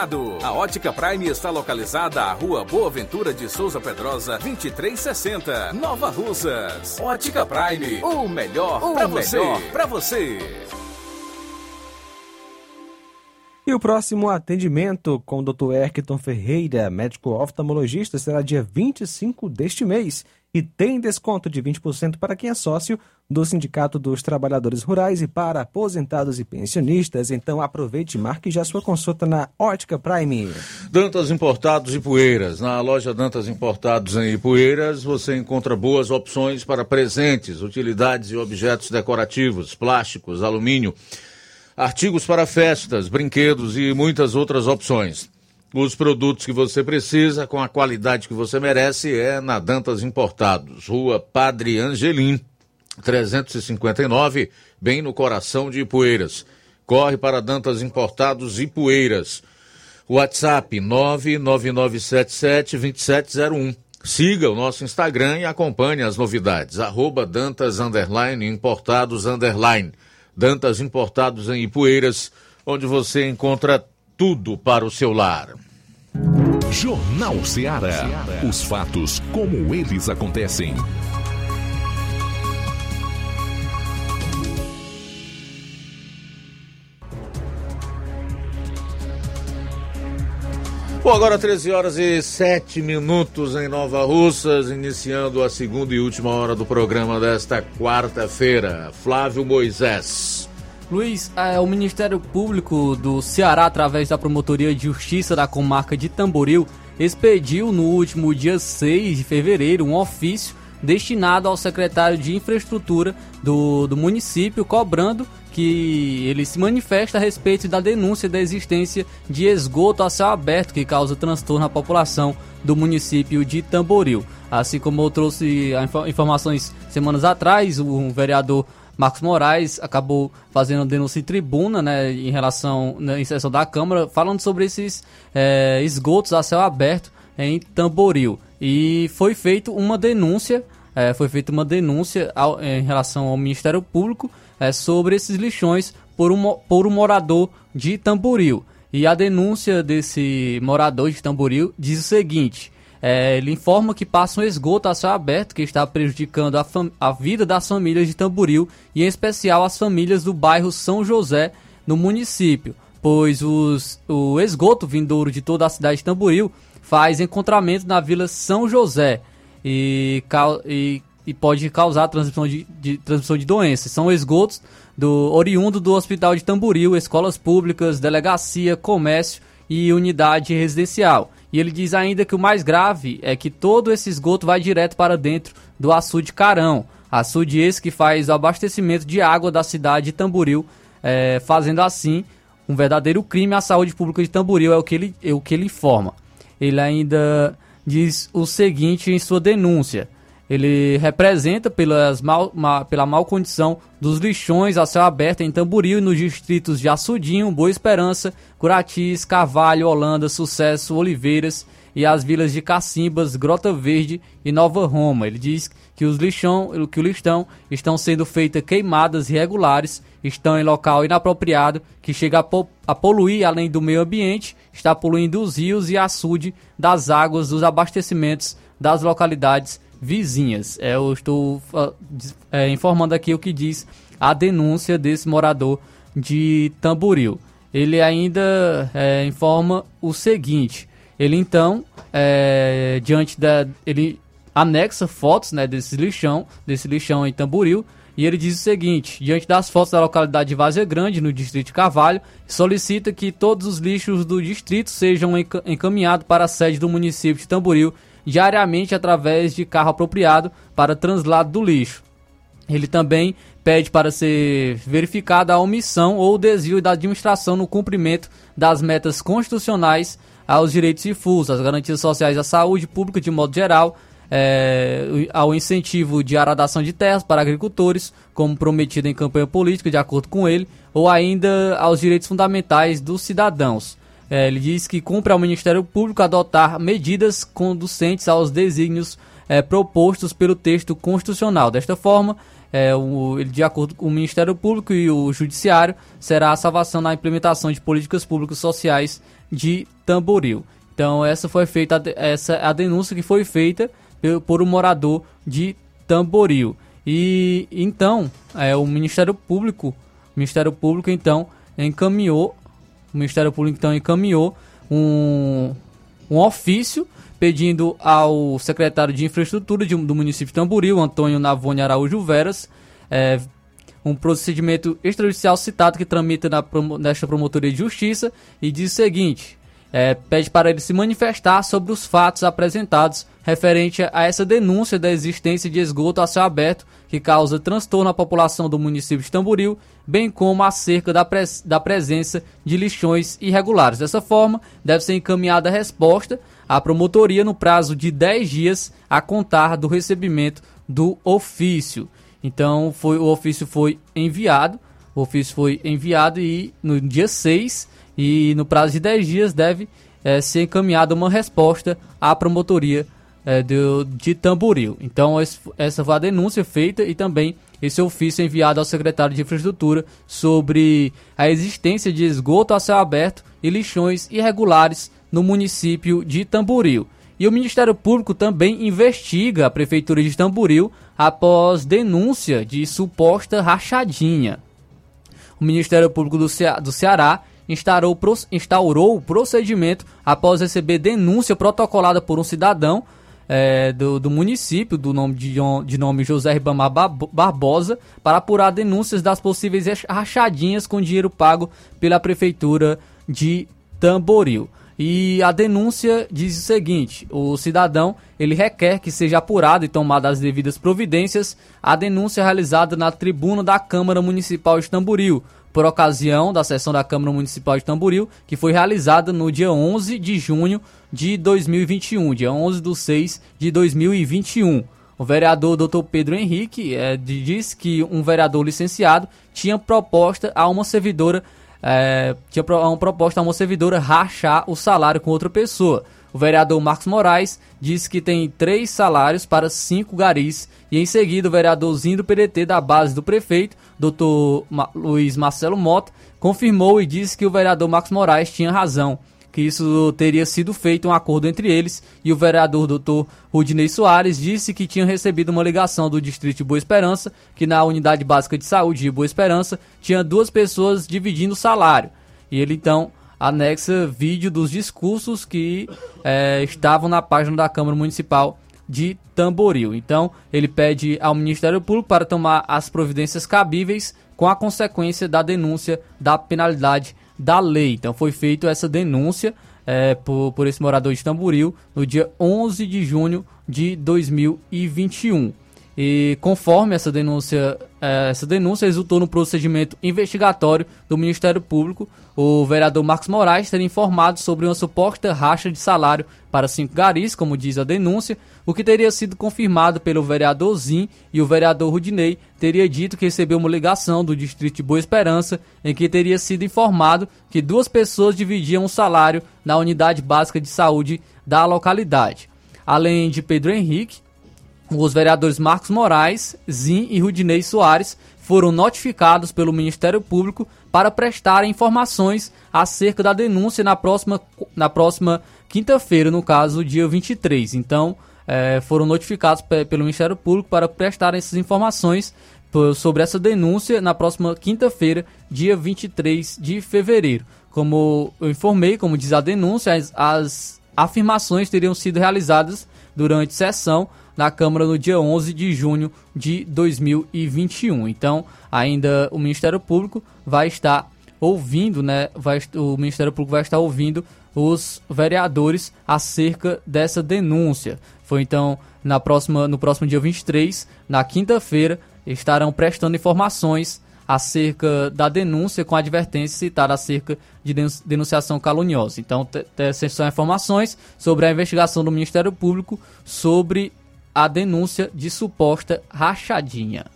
A Ótica Prime está localizada à Rua Boa Ventura de Souza Pedrosa, 2360, Nova Russas. Ótica Prime, o melhor para você. Para você. E o próximo atendimento com o Dr. Erkton Ferreira, médico oftalmologista, será dia 25 deste mês e tem desconto de 20% para quem é sócio do Sindicato dos Trabalhadores Rurais e para aposentados e pensionistas. Então aproveite e marque já sua consulta na Ótica Prime. Dantas Importados e Poeiras. Na loja Dantas Importados em Ipueiras, você encontra boas opções para presentes, utilidades e objetos decorativos, plásticos, alumínio, artigos para festas, brinquedos e muitas outras opções. Os produtos que você precisa com a qualidade que você merece é na Dantas Importados, Rua Padre Angelim, 359, bem no coração de Ipueiras. Corre para Dantas Importados e Poeiras. WhatsApp 999772701. Siga o nosso Instagram e acompanhe as novidades. Arroba Dantas Underline Importados Underline. Dantas Importados em Ipueiras, onde você encontra tudo para o seu lar. Jornal Ceará. Os fatos como eles acontecem. Bom, agora 13 horas e 7 minutos em Nova Russas, iniciando a segunda e última hora do programa desta quarta-feira. Flávio Moisés. Luiz, é, o Ministério Público do Ceará, através da Promotoria de Justiça da Comarca de Tamboril, expediu no último dia 6 de fevereiro um ofício destinado ao secretário de Infraestrutura do, do município, cobrando que ele se manifesta a respeito da denúncia da existência de esgoto a céu aberto que causa transtorno à população do município de Tamboril. Assim como eu trouxe informações semanas atrás, o vereador Marcos Moraes acabou fazendo denúncia em tribuna, né, em relação né, sessão da Câmara, falando sobre esses é, esgotos a céu aberto em Tamboril. E foi feita uma denúncia, é, foi feita uma denúncia ao, em relação ao Ministério Público é, sobre esses lixões por um, por um morador de Tamboril. E a denúncia desse morador de Tamboril diz o seguinte: é, ele informa que passa um esgoto a céu aberto que está prejudicando a, a, vida das famílias de Tamboril e em especial as famílias do bairro São José no município, pois os, o esgoto vindouro de toda a cidade de Tamboril faz encontramento na Vila São José e, e e pode causar transmissão de, de, transmissão de doenças. São esgotos do oriundo do Hospital de Tamboril, escolas públicas, delegacia, comércio e unidade residencial. E ele diz ainda que o mais grave é que todo esse esgoto vai direto para dentro do açude Carão. Açude esse que faz o abastecimento de água da cidade de Tamboril, é, fazendo assim um verdadeiro crime à saúde pública de Tamboril, é o que ele, é o que ele informa. Ele ainda diz o seguinte em sua denúncia. Ele representa pelas mal, ma, pela mal condição dos lixões a céu aberto em Tamboril e nos distritos de Açudinho, Boa Esperança, Curatis, Carvalho, Holanda, Sucesso, Oliveiras e as vilas de Cacimbas, Grota Verde e Nova Roma. Ele diz que os lixão, que o lixão estão sendo feitas queimadas irregulares, estão em local inapropriado, que chega a, po a poluir além do meio ambiente, está poluindo os rios e açude das águas dos abastecimentos das localidades vizinhas. É, eu estou é, informando aqui o que diz a denúncia desse morador de Tamboril. Ele ainda é, informa o seguinte: ele então, é, diante da. ele anexa fotos né, desse lixão, desse lixão em Tamboril, e ele diz o seguinte: diante das fotos da localidade de Vazia Grande, no distrito de Carvalho, solicita que todos os lixos do distrito sejam encaminhados para a sede do município de Tamboril diariamente através de carro apropriado para translado do lixo. Ele também pede para ser verificada a omissão ou desvio da administração no cumprimento das metas constitucionais aos direitos difusas, às garantias sociais à saúde pública de modo geral, é, ao incentivo de aradação de terras para agricultores, como prometido em campanha política, de acordo com ele, ou ainda aos direitos fundamentais dos cidadãos. É, ele diz que cumpre ao Ministério Público adotar medidas conducentes aos desígnios é, propostos pelo texto constitucional. Desta forma, é, o, ele, de acordo com o Ministério Público e o Judiciário, será a salvação na implementação de políticas públicas sociais de Tamboril. Então, essa foi feita essa é a denúncia que foi feita por um morador de Tamboril. E então, é, o Ministério Público, Ministério Público então encaminhou o Ministério Público então encaminhou um, um ofício pedindo ao secretário de Infraestrutura de, do município de Tamboril, Antônio Navone Araújo Veras, é, um procedimento extrajudicial citado que tramita na, nesta promotoria de justiça e diz o seguinte: é, pede para ele se manifestar sobre os fatos apresentados referente a essa denúncia da existência de esgoto a céu aberto que causa transtorno à população do município de Tamboril, bem como acerca da, pres da presença de lixões irregulares. Dessa forma, deve ser encaminhada a resposta à promotoria no prazo de 10 dias a contar do recebimento do ofício. Então, foi, o ofício foi enviado, o ofício foi enviado e no dia 6 e no prazo de 10 dias deve é, ser encaminhada uma resposta à promotoria é, de Tamboril. Então, esse, essa foi a denúncia feita e também esse ofício enviado ao secretário de Infraestrutura sobre a existência de esgoto a céu aberto e lixões irregulares no município de Tamboril. E o Ministério Público também investiga a Prefeitura de Tamboril após denúncia de suposta rachadinha. O Ministério Público do, Ce do Ceará instaurou, instaurou o procedimento após receber denúncia protocolada por um cidadão é, do, do, município, do nome de, de nome José Ribamar Barbosa, para apurar denúncias das possíveis rachadinhas com dinheiro pago pela prefeitura de Tamboril. E a denúncia diz o seguinte: o cidadão ele requer que seja apurado e tomada as devidas providências a denúncia realizada na tribuna da Câmara Municipal de Tamboril, por ocasião da sessão da Câmara Municipal de Tamboril, que foi realizada no dia 11 de junho de 2021, dia 11 de 6 de 2021. O vereador Dr. Pedro Henrique é, disse que um vereador licenciado tinha proposta a uma servidora é, tinha uma proposta a uma servidora rachar o salário com outra pessoa. O vereador Marcos Moraes disse que tem três salários para cinco garis e em seguida o vereadorzinho do PDT da base do prefeito, Dr. Luiz Marcelo Mota, confirmou e disse que o vereador Marcos Moraes tinha razão que isso teria sido feito um acordo entre eles e o vereador Dr. Rudinei Soares disse que tinha recebido uma ligação do distrito de Boa Esperança que na unidade básica de saúde de Boa Esperança tinha duas pessoas dividindo o salário. E ele então anexa vídeo dos discursos que é, estavam na página da Câmara Municipal de Tamboril. Então, ele pede ao Ministério Público para tomar as providências cabíveis com a consequência da denúncia da penalidade da lei. Então foi feita essa denúncia é, por, por esse morador de Tamboril no dia 11 de junho de 2021. E conforme essa denúncia, é, essa denúncia resultou no procedimento investigatório do Ministério Público, o vereador Marcos Moraes teria informado sobre uma suposta racha de salário para cinco garis, como diz a denúncia, o que teria sido confirmado pelo vereador Zin e o vereador Rudinei teria dito que recebeu uma ligação do distrito de Boa Esperança em que teria sido informado que duas pessoas dividiam o um salário na unidade básica de saúde da localidade. Além de Pedro Henrique, os vereadores Marcos Moraes, Zin e Rudinei Soares foram notificados pelo Ministério Público para prestarem informações acerca da denúncia na próxima, na próxima quinta-feira, no caso, dia 23. Então, é, foram notificados pelo Ministério Público para prestarem essas informações sobre essa denúncia na próxima quinta-feira, dia 23 de fevereiro. Como eu informei, como diz a denúncia, as, as afirmações teriam sido realizadas durante sessão na Câmara no dia 11 de junho de 2021. Então, ainda o Ministério Público vai estar ouvindo, né? Vai, o Ministério Público vai estar ouvindo os vereadores acerca dessa denúncia. Foi então na próxima, no próximo dia 23, na quinta-feira, estarão prestando informações acerca da denúncia com advertência citada acerca de denunciação caluniosa. Então, essas são informações sobre a investigação do Ministério Público sobre a denúncia de suposta rachadinha.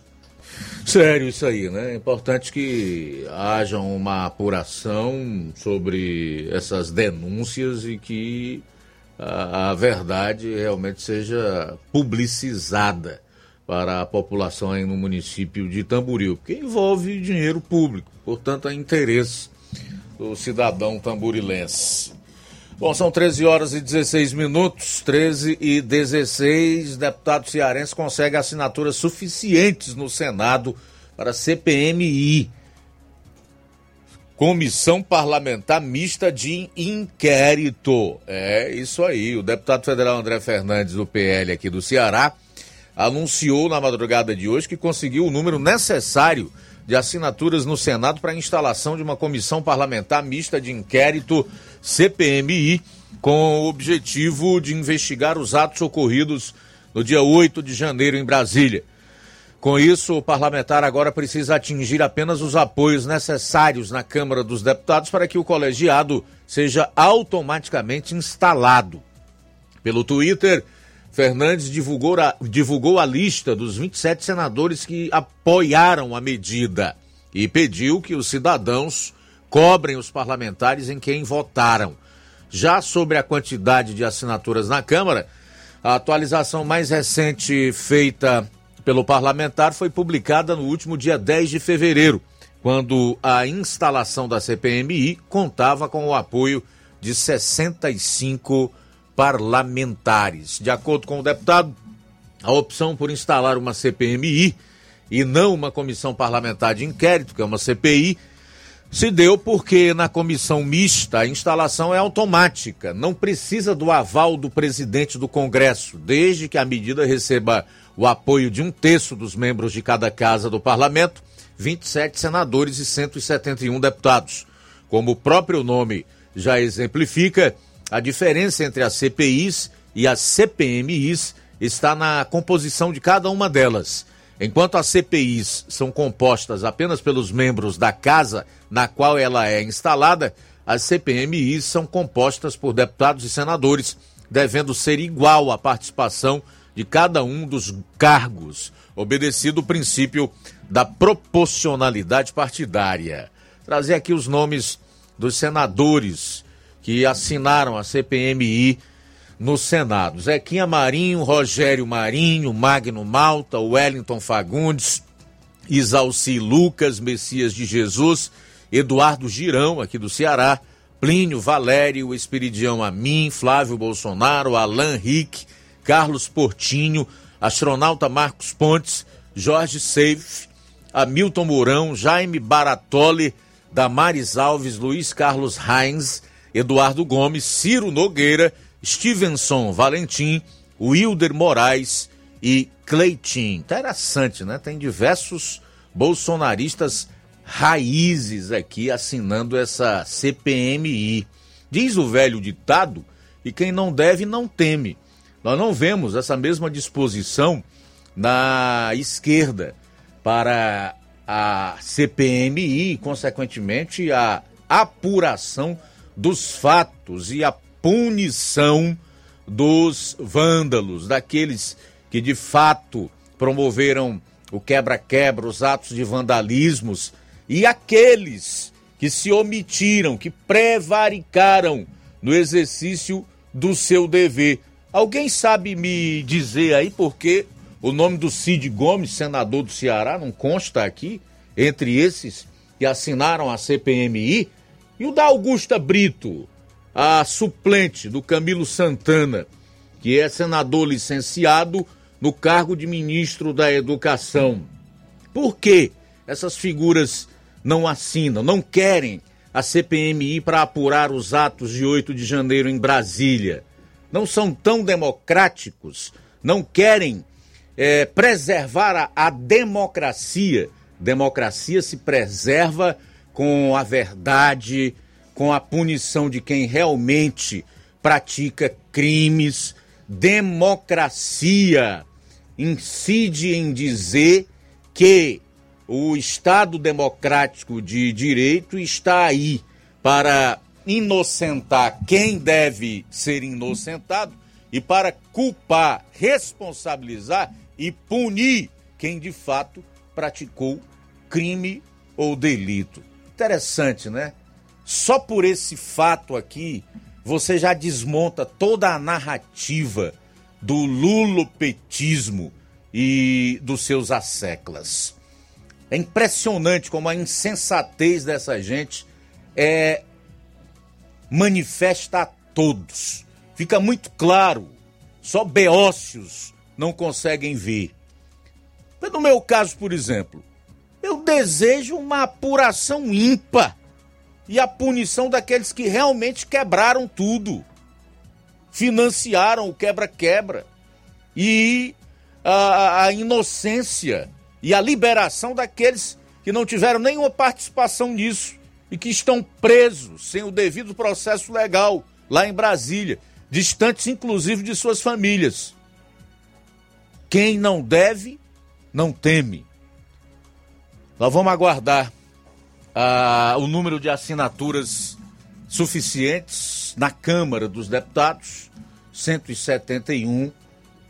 Sério isso aí, né? É importante que haja uma apuração sobre essas denúncias e que a, a verdade realmente seja publicizada para a população aí no município de Tamboril, porque envolve dinheiro público, portanto, é interesse do cidadão tamburilense. Bom, são 13 horas e 16 minutos, 13 e 16. Deputado cearense consegue assinaturas suficientes no Senado para CPMI. Comissão Parlamentar Mista de Inquérito. É isso aí. O deputado federal André Fernandes, do PL aqui do Ceará, anunciou na madrugada de hoje que conseguiu o número necessário de assinaturas no Senado para a instalação de uma comissão parlamentar mista de inquérito CPMI com o objetivo de investigar os atos ocorridos no dia 8 de janeiro em Brasília. Com isso, o parlamentar agora precisa atingir apenas os apoios necessários na Câmara dos Deputados para que o colegiado seja automaticamente instalado. Pelo Twitter, Fernandes divulgou a, divulgou a lista dos 27 senadores que apoiaram a medida e pediu que os cidadãos cobrem os parlamentares em quem votaram. Já sobre a quantidade de assinaturas na Câmara, a atualização mais recente feita pelo parlamentar foi publicada no último dia 10 de fevereiro, quando a instalação da CPMI contava com o apoio de 65 parlamentares. De acordo com o deputado, a opção por instalar uma CPMI e não uma comissão parlamentar de inquérito, que é uma CPI, se deu porque na comissão mista a instalação é automática, não precisa do aval do presidente do Congresso, desde que a medida receba o apoio de um terço dos membros de cada casa do parlamento, 27 senadores e 171 deputados. Como o próprio nome já exemplifica, a diferença entre as CPIs e as CPMIs está na composição de cada uma delas. Enquanto as CPIs são compostas apenas pelos membros da casa na qual ela é instalada, as CPMIs são compostas por deputados e senadores, devendo ser igual a participação de cada um dos cargos, obedecido o princípio da proporcionalidade partidária. Trazer aqui os nomes dos senadores que assinaram a CPMI no Senado. Zequinha Marinho, Rogério Marinho, Magno Malta, Wellington Fagundes, Isalci Lucas, Messias de Jesus, Eduardo Girão, aqui do Ceará, Plínio Valério, Espiridião Amin, Flávio Bolsonaro, Alain Rick, Carlos Portinho, astronauta Marcos Pontes, Jorge Seif, Hamilton Mourão, Jaime Baratoli, Damares Alves, Luiz Carlos Reins, Eduardo Gomes, Ciro Nogueira, Stevenson Valentim, Wilder Moraes e Cleitinho. Interessante, né? Tem diversos bolsonaristas raízes aqui assinando essa CPMI. Diz o velho ditado, e quem não deve não teme. Nós não vemos essa mesma disposição na esquerda para a CPMI e, consequentemente, a apuração dos fatos e a punição dos vândalos, daqueles que de fato promoveram o quebra-quebra, os atos de vandalismos e aqueles que se omitiram, que prevaricaram no exercício do seu dever. Alguém sabe me dizer aí por que o nome do Cid Gomes, senador do Ceará, não consta aqui entre esses que assinaram a CPMI? E o da Augusta Brito, a suplente do Camilo Santana, que é senador licenciado no cargo de ministro da Educação. Por que essas figuras não assinam, não querem a CPMI para apurar os atos de 8 de janeiro em Brasília? não são tão democráticos, não querem é, preservar a, a democracia. Democracia se preserva com a verdade, com a punição de quem realmente pratica crimes. Democracia incide em dizer que o Estado democrático de direito está aí para inocentar quem deve ser inocentado e para culpar, responsabilizar e punir quem de fato praticou crime ou delito. Interessante, né? Só por esse fato aqui, você já desmonta toda a narrativa do lulopetismo e dos seus asseclas. É impressionante como a insensatez dessa gente é manifesta a todos. Fica muito claro, só beócios não conseguem ver. No meu caso, por exemplo, eu desejo uma apuração ímpar e a punição daqueles que realmente quebraram tudo, financiaram o quebra-quebra e a, a inocência e a liberação daqueles que não tiveram nenhuma participação nisso e que estão presos sem o devido processo legal lá em Brasília, distantes inclusive de suas famílias. Quem não deve, não teme. Nós vamos aguardar ah, o número de assinaturas suficientes na Câmara dos Deputados, 171,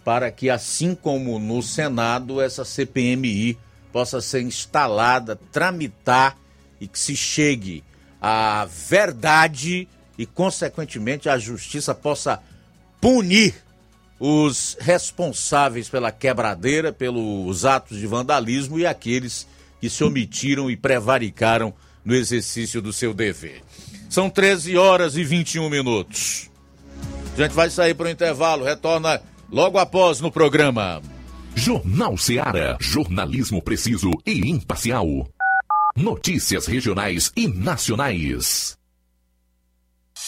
para que, assim como no Senado, essa CPMI possa ser instalada, tramitar e que se chegue à verdade e, consequentemente, a justiça possa punir os responsáveis pela quebradeira, pelos atos de vandalismo e aqueles se omitiram e prevaricaram no exercício do seu dever. São 13 horas e 21 minutos. A gente vai sair para o intervalo, retorna logo após no programa. Jornal Seara. Jornalismo preciso e imparcial. Notícias regionais e nacionais.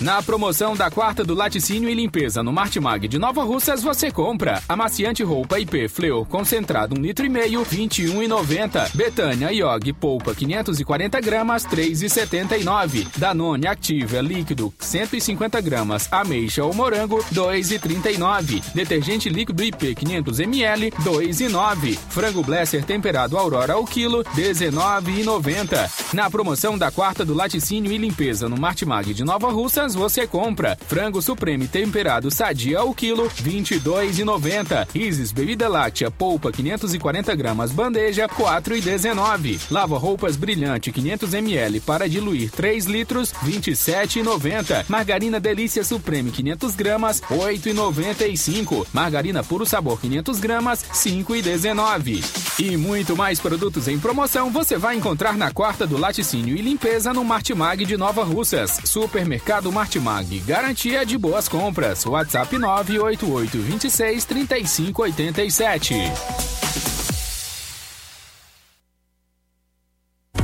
Na promoção da quarta do laticínio e limpeza no Martimag de Nova Russas, você compra amaciante roupa IP Fleur concentrado 1,5 litro meio, 21,90. Betânia Iog polpa 540 gramas, 3,79. Danone Activa líquido 150 gramas, ameixa ou morango, 2,39. Detergente líquido IP 500 ml, 2,9. Frango Blesser temperado Aurora ao quilo, 19,90. Na promoção da quarta do laticínio e limpeza no Martimag de Nova Russas, você compra frango supreme temperado sadia ao quilo, 22,90. Isis bebida láctea polpa 540 gramas bandeja, 4,19. Lava roupas brilhante 500 ml para diluir 3 litros, 27,90. Margarina delícia supreme 500 gramas, 8,95. Margarina puro sabor 500 gramas, 5,19. E muito mais produtos em promoção você vai encontrar na quarta do laticínio e limpeza no Martimag de Nova Russas. Supermercado Martimag, garantia de boas compras. WhatsApp 988 26 35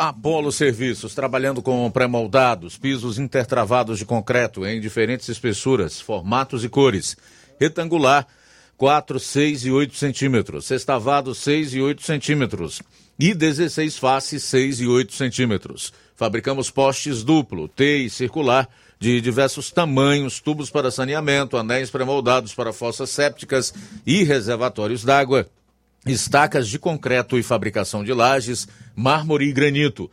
Apolo Serviços, trabalhando com pré-moldados, pisos intertravados de concreto em diferentes espessuras, formatos e cores. Retangular, 4, 6 e 8 centímetros. Sextavado, 6 e 8 centímetros. E 16 faces, 6 e 8 centímetros. Fabricamos postes duplo, T e circular, de diversos tamanhos, tubos para saneamento, anéis pré-moldados para fossas sépticas e reservatórios d'água, estacas de concreto e fabricação de lajes, mármore e granito.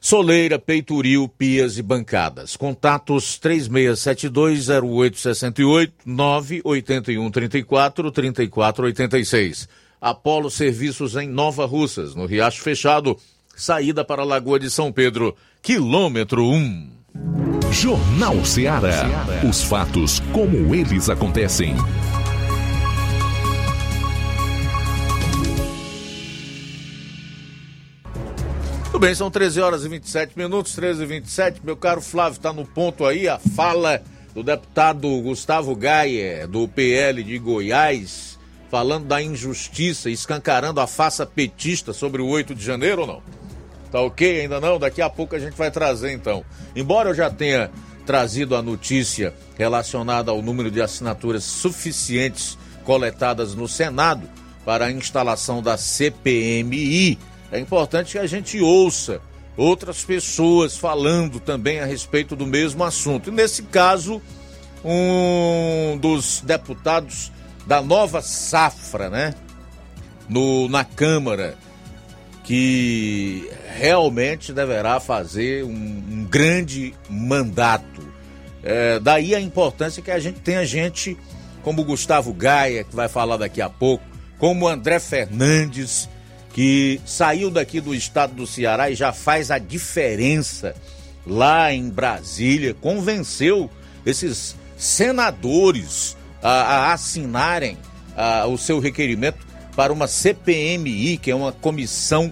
Soleira, peitoril, pias e bancadas. Contatos 36720868 98134 3486. Apolo Serviços em Nova Russas, no Riacho Fechado, saída para a Lagoa de São Pedro, quilômetro 1. Jornal Ceará. Os fatos como eles acontecem. Tudo bem, são 13 horas e 27 minutos, 13 e 27. Meu caro Flávio, está no ponto aí a fala do deputado Gustavo Gaia, do PL de Goiás, falando da injustiça, escancarando a faça petista sobre o 8 de janeiro ou não? Tá ok? Ainda não? Daqui a pouco a gente vai trazer então. Embora eu já tenha trazido a notícia relacionada ao número de assinaturas suficientes coletadas no Senado para a instalação da CPMI, é importante que a gente ouça outras pessoas falando também a respeito do mesmo assunto. E nesse caso, um dos deputados da nova safra, né? No, na Câmara, que realmente deverá fazer um, um grande mandato. É, daí a importância que a gente tenha gente como Gustavo Gaia, que vai falar daqui a pouco, como André Fernandes, que saiu daqui do estado do Ceará e já faz a diferença lá em Brasília, convenceu esses senadores a, a assinarem a, o seu requerimento para uma CPMI, que é uma comissão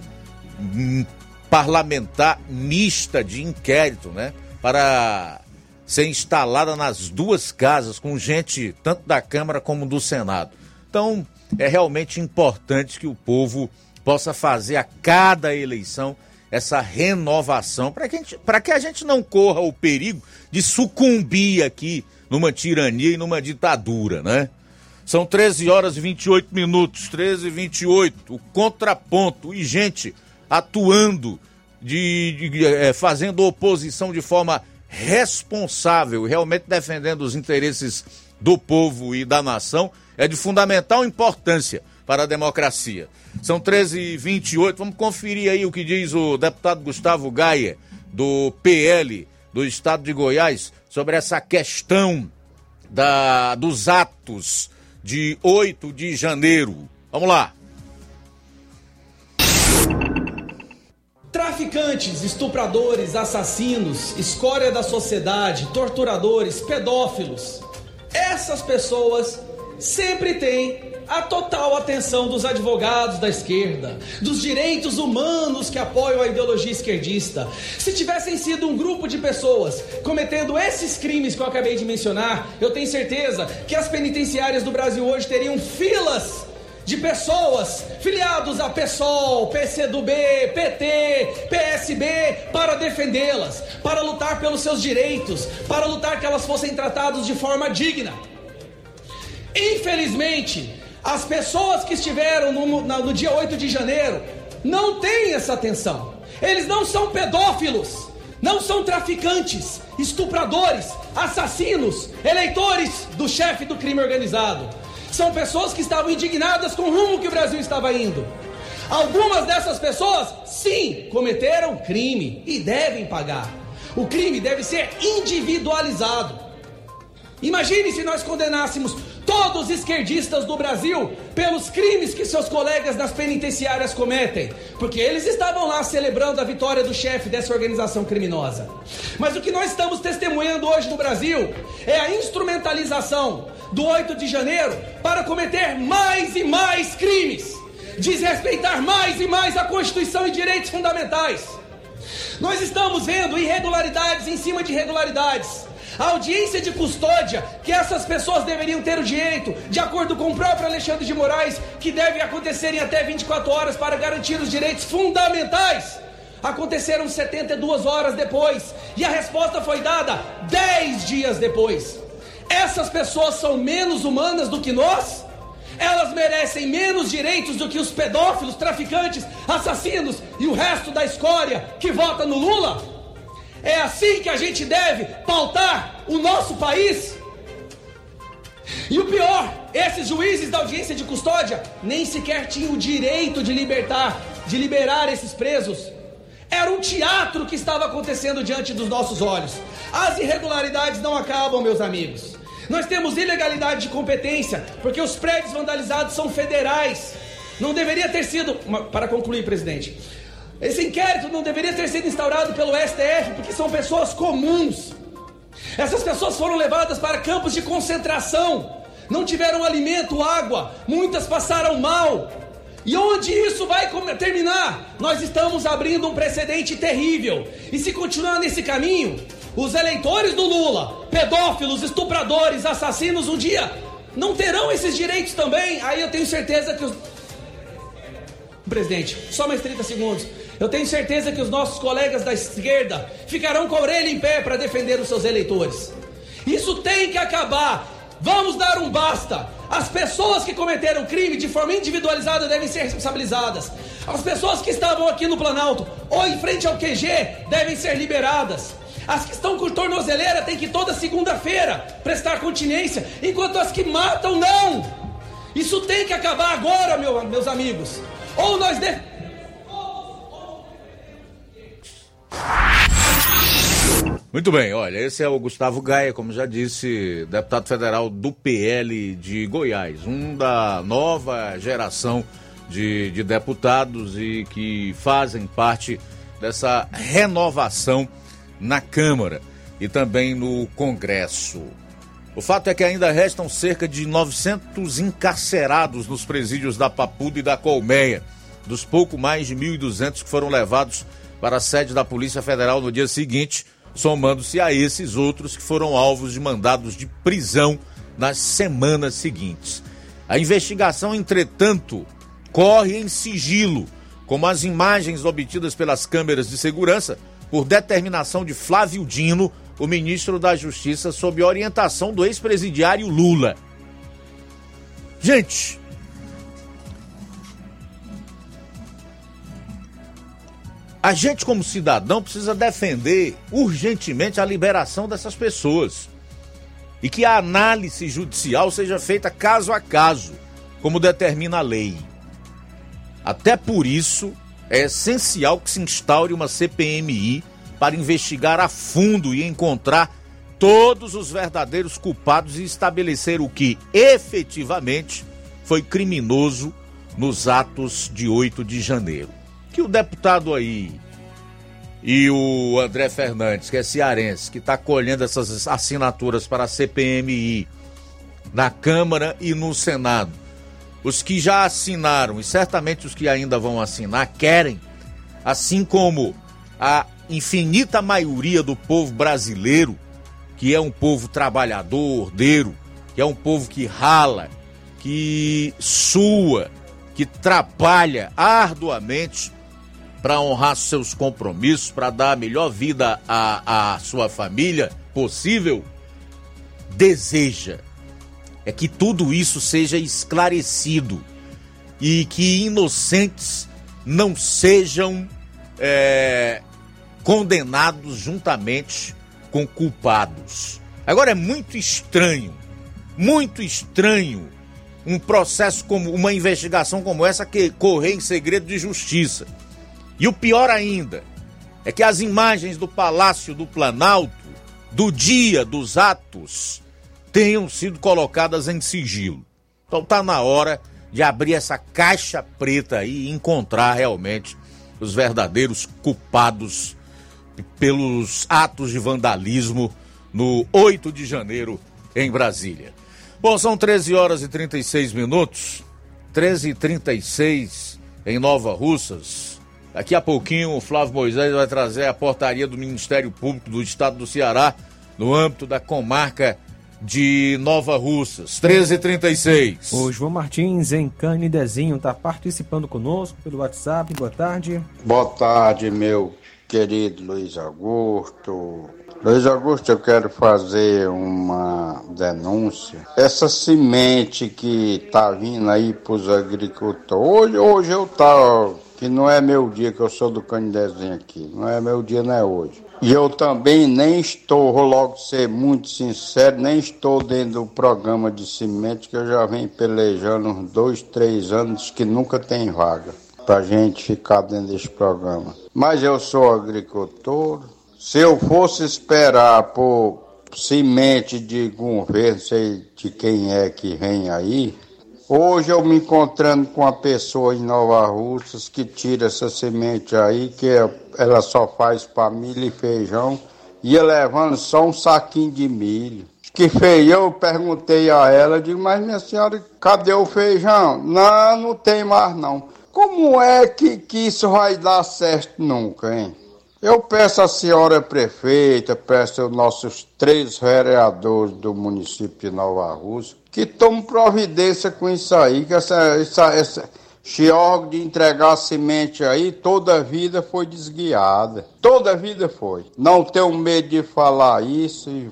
hum, parlamentar mista de inquérito, né? Para ser instalada nas duas casas, com gente tanto da Câmara como do Senado. Então, é realmente importante que o povo possa fazer a cada eleição essa renovação, para que, que a gente não corra o perigo de sucumbir aqui numa tirania e numa ditadura, né? São 13 horas e 28 minutos, 13 e 28, o contraponto e gente atuando, de, de é, fazendo oposição de forma responsável, realmente defendendo os interesses do povo e da nação, é de fundamental importância para a democracia. São 13h28, vamos conferir aí o que diz o deputado Gustavo Gaia, do PL do estado de Goiás, sobre essa questão da, dos atos de 8 de janeiro. Vamos lá. Traficantes, estupradores, assassinos, escória da sociedade, torturadores, pedófilos. Essas pessoas sempre têm a total atenção dos advogados da esquerda, dos direitos humanos que apoiam a ideologia esquerdista. Se tivessem sido um grupo de pessoas cometendo esses crimes que eu acabei de mencionar, eu tenho certeza que as penitenciárias do Brasil hoje teriam filas de pessoas filiados a PSOL, PCdoB, PT, PSB para defendê-las, para lutar pelos seus direitos, para lutar que elas fossem tratadas de forma digna. Infelizmente, as pessoas que estiveram no, no dia 8 de janeiro não têm essa atenção. Eles não são pedófilos, não são traficantes, estupradores, assassinos, eleitores do chefe do crime organizado. São pessoas que estavam indignadas com o rumo que o Brasil estava indo. Algumas dessas pessoas, sim, cometeram crime e devem pagar. O crime deve ser individualizado. Imagine se nós condenássemos todos os esquerdistas do Brasil pelos crimes que seus colegas nas penitenciárias cometem, porque eles estavam lá celebrando a vitória do chefe dessa organização criminosa. Mas o que nós estamos testemunhando hoje no Brasil é a instrumentalização do 8 de janeiro para cometer mais e mais crimes, desrespeitar mais e mais a Constituição e direitos fundamentais. Nós estamos vendo irregularidades em cima de irregularidades. A audiência de custódia que essas pessoas deveriam ter o direito, de acordo com o próprio Alexandre de Moraes, que deve acontecer em até 24 horas para garantir os direitos fundamentais. aconteceram 72 horas depois e a resposta foi dada 10 dias depois. Essas pessoas são menos humanas do que nós? Elas merecem menos direitos do que os pedófilos, traficantes, assassinos e o resto da escória que vota no Lula? É assim que a gente deve pautar o nosso país? E o pior, esses juízes da audiência de custódia nem sequer tinham o direito de libertar, de liberar esses presos. Era um teatro que estava acontecendo diante dos nossos olhos. As irregularidades não acabam, meus amigos. Nós temos ilegalidade de competência, porque os prédios vandalizados são federais. Não deveria ter sido. Para concluir, presidente. Esse inquérito não deveria ter sido instaurado pelo STF, porque são pessoas comuns. Essas pessoas foram levadas para campos de concentração, não tiveram alimento, água, muitas passaram mal. E onde isso vai terminar? Nós estamos abrindo um precedente terrível. E se continuar nesse caminho, os eleitores do Lula, pedófilos, estupradores, assassinos, um dia não terão esses direitos também. Aí eu tenho certeza que os. Presidente, só mais 30 segundos. Eu tenho certeza que os nossos colegas da esquerda ficarão com a orelha em pé para defender os seus eleitores. Isso tem que acabar. Vamos dar um basta. As pessoas que cometeram crime de forma individualizada devem ser responsabilizadas. As pessoas que estavam aqui no Planalto ou em frente ao QG devem ser liberadas. As que estão com tornozeleira têm que toda segunda-feira prestar continência, enquanto as que matam não. Isso tem que acabar agora, meu, meus amigos. Ou nós devemos Muito bem, olha, esse é o Gustavo Gaia, como já disse, deputado federal do PL de Goiás, um da nova geração de, de deputados e que fazem parte dessa renovação na Câmara e também no Congresso. O fato é que ainda restam cerca de 900 encarcerados nos presídios da Papuda e da Colmeia, dos pouco mais de 1.200 que foram levados para a sede da Polícia Federal no dia seguinte, somando-se a esses outros que foram alvos de mandados de prisão nas semanas seguintes. A investigação, entretanto, corre em sigilo, como as imagens obtidas pelas câmeras de segurança por determinação de Flávio Dino, o ministro da Justiça, sob orientação do ex-presidiário Lula. Gente, A gente, como cidadão, precisa defender urgentemente a liberação dessas pessoas. E que a análise judicial seja feita caso a caso, como determina a lei. Até por isso, é essencial que se instaure uma CPMI para investigar a fundo e encontrar todos os verdadeiros culpados e estabelecer o que efetivamente foi criminoso nos atos de 8 de janeiro que o deputado aí e o André Fernandes, que é cearense, que está colhendo essas assinaturas para a CPMI na Câmara e no Senado, os que já assinaram e certamente os que ainda vão assinar querem, assim como a infinita maioria do povo brasileiro, que é um povo trabalhador, ordeiro, que é um povo que rala, que sua, que trabalha arduamente para honrar seus compromissos, para dar a melhor vida à, à sua família possível, deseja é que tudo isso seja esclarecido e que inocentes não sejam é, condenados juntamente com culpados. Agora é muito estranho, muito estranho um processo como uma investigação como essa que correr em segredo de justiça. E o pior ainda é que as imagens do Palácio do Planalto, do dia dos atos, tenham sido colocadas em sigilo. Então tá na hora de abrir essa caixa preta e encontrar realmente os verdadeiros culpados pelos atos de vandalismo no 8 de janeiro em Brasília. Bom, são 13 horas e 36 minutos, 13 e 36 em Nova Russas. Daqui a pouquinho o Flávio Moisés vai trazer a portaria do Ministério Público do Estado do Ceará no âmbito da comarca de Nova Russas. 13h36. O João Martins, em Canidezinho, está participando conosco pelo WhatsApp. Boa tarde. Boa tarde, meu querido Luiz Augusto. Luiz Augusto, eu quero fazer uma denúncia. Essa semente que tá vindo aí pros agricultores. Hoje, hoje eu tá, que não é meu dia, que eu sou do Canidezinho aqui. Não é meu dia, não é hoje. E eu também nem estou, vou logo ser muito sincero, nem estou dentro do programa de semente que eu já venho pelejando uns dois, três anos que nunca tem vaga para gente ficar dentro desse programa. Mas eu sou agricultor. Se eu fosse esperar por semente de governo, sei de quem é que vem aí, Hoje eu me encontrando com uma pessoa em Nova Russas que tira essa semente aí, que ela só faz para milho e feijão, ia levando só um saquinho de milho. Que feio, eu perguntei a ela, digo, mas minha senhora, cadê o feijão? Não, não tem mais não. Como é que, que isso vai dar certo nunca, hein? Eu peço à senhora prefeita, peço aos nossos três vereadores do município de Nova Rússia, que tomem providência com isso aí, que essa, essa, essa órgão de entregar semente aí, toda a vida foi desguiada. Toda a vida foi. Não tenho medo de falar isso, e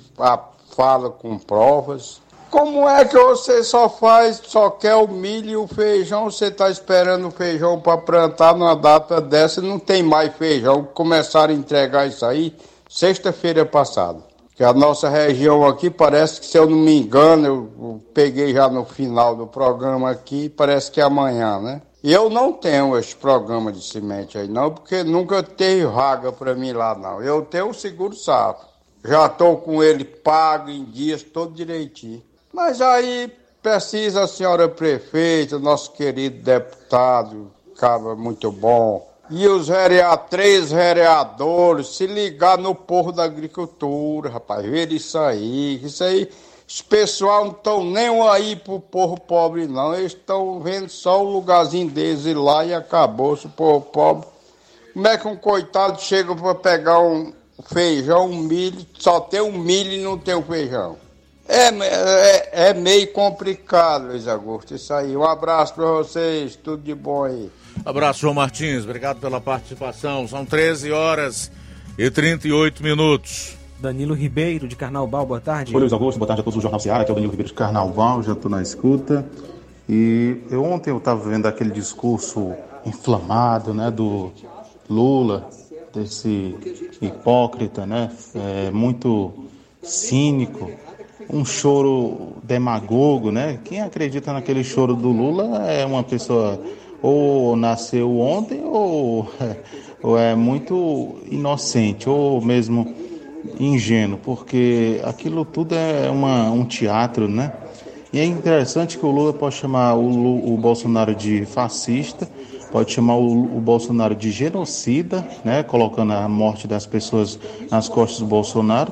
fala com provas. Como é que você só faz, só quer o milho e o feijão? Você está esperando o feijão para plantar numa data dessa não tem mais feijão. Começaram a entregar isso aí sexta-feira passada. Que a nossa região aqui parece que, se eu não me engano, eu peguei já no final do programa aqui, parece que é amanhã, né? E eu não tenho esse programa de semente aí não, porque nunca teve vaga para mim lá não. Eu tenho o seguro safra. Já estou com ele pago em dias, todo direitinho. Mas aí precisa a senhora prefeita, nosso querido deputado, cara muito bom, e os vereadores, três vereadores, se ligar no povo da agricultura, rapaz, ver isso aí, isso aí, os pessoal não estão nem aí pro povo pobre, não, eles estão vendo só o lugarzinho deles ir lá e acabou-se o povo pobre. Como é que um coitado chega para pegar um feijão, um milho, só tem um milho e não tem o um feijão? É, é, é, meio complicado, Luiz Augusto, isso aí. Um abraço para vocês, tudo de bom aí. Abraço, João Martins, obrigado pela participação. São 13 horas e 38 minutos. Danilo Ribeiro, de Carnaubal, boa tarde. Oi, Luiz Augusto, boa tarde a todos do Jornal Seara, aqui é o Danilo Ribeiro de Carnaubal, já estou na escuta. E eu, ontem eu estava vendo aquele discurso inflamado, né, do Lula, desse hipócrita, né, é, muito cínico, um choro demagogo, né? Quem acredita naquele choro do Lula é uma pessoa ou nasceu ontem ou, ou é muito inocente ou mesmo ingênuo, porque aquilo tudo é uma, um teatro, né? E é interessante que o Lula pode chamar o, o Bolsonaro de fascista, pode chamar o, o, Bolsonaro de genocida, né? Colocando a morte das pessoas nas costas do Bolsonaro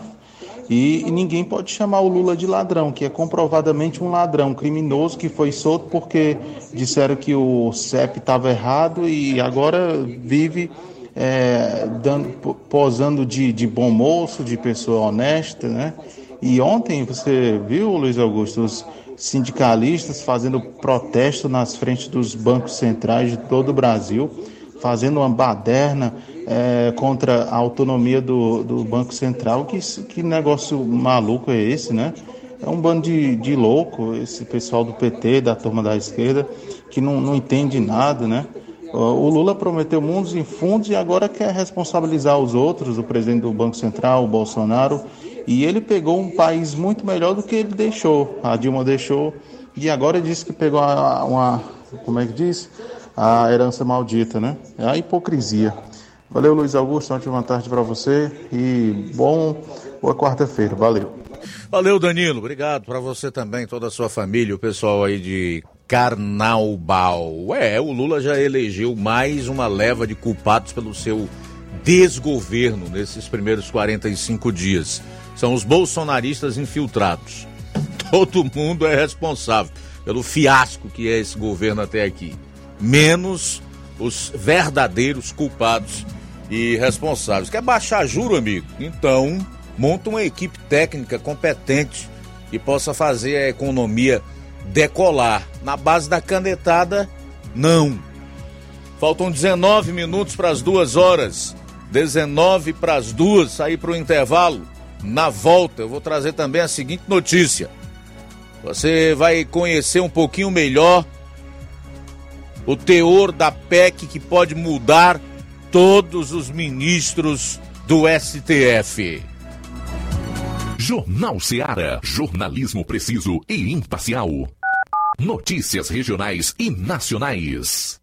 e, ninguém pode chamar o Lula de ladrão, que é comprovadamente um ladrão criminoso que foi solto porque disseram que o CEP estava errado e agora vive é, dando, posando de, de bom moço, de pessoa honesta, né? E ontem você viu, Luiz Augusto, os sindicalistas fazendo protesto nas frentes dos bancos centrais de todo o Brasil, fazendo uma baderna é, contra a autonomia do, do Banco Central. Que, que negócio maluco é esse, né? É um bando de, de louco, esse pessoal do PT, da turma da esquerda, que não, não entende nada, né? O Lula prometeu mundos e fundos e agora quer responsabilizar os outros, o presidente do Banco Central, o Bolsonaro, e ele pegou um país muito melhor do que ele deixou. A Dilma deixou e agora disse que pegou uma, uma como é que diz? A herança maldita, né? É a hipocrisia. Valeu, Luiz Augusto. Ótima tarde para você e bom boa quarta-feira. Valeu. Valeu, Danilo. Obrigado para você também, toda a sua família, o pessoal aí de Carnaubal. É, o Lula já elegeu mais uma leva de culpados pelo seu desgoverno nesses primeiros 45 dias. São os bolsonaristas infiltrados. Todo mundo é responsável pelo fiasco que é esse governo até aqui. Menos os verdadeiros culpados e responsáveis. Quer baixar juro, amigo? Então, monta uma equipe técnica competente e possa fazer a economia decolar. Na base da canetada, não. Faltam 19 minutos para as duas horas. 19 para as duas, sair para o intervalo. Na volta, eu vou trazer também a seguinte notícia. Você vai conhecer um pouquinho melhor o teor da PEC que pode mudar todos os ministros do STF. Jornal Seara. Jornalismo preciso e imparcial. Notícias regionais e nacionais.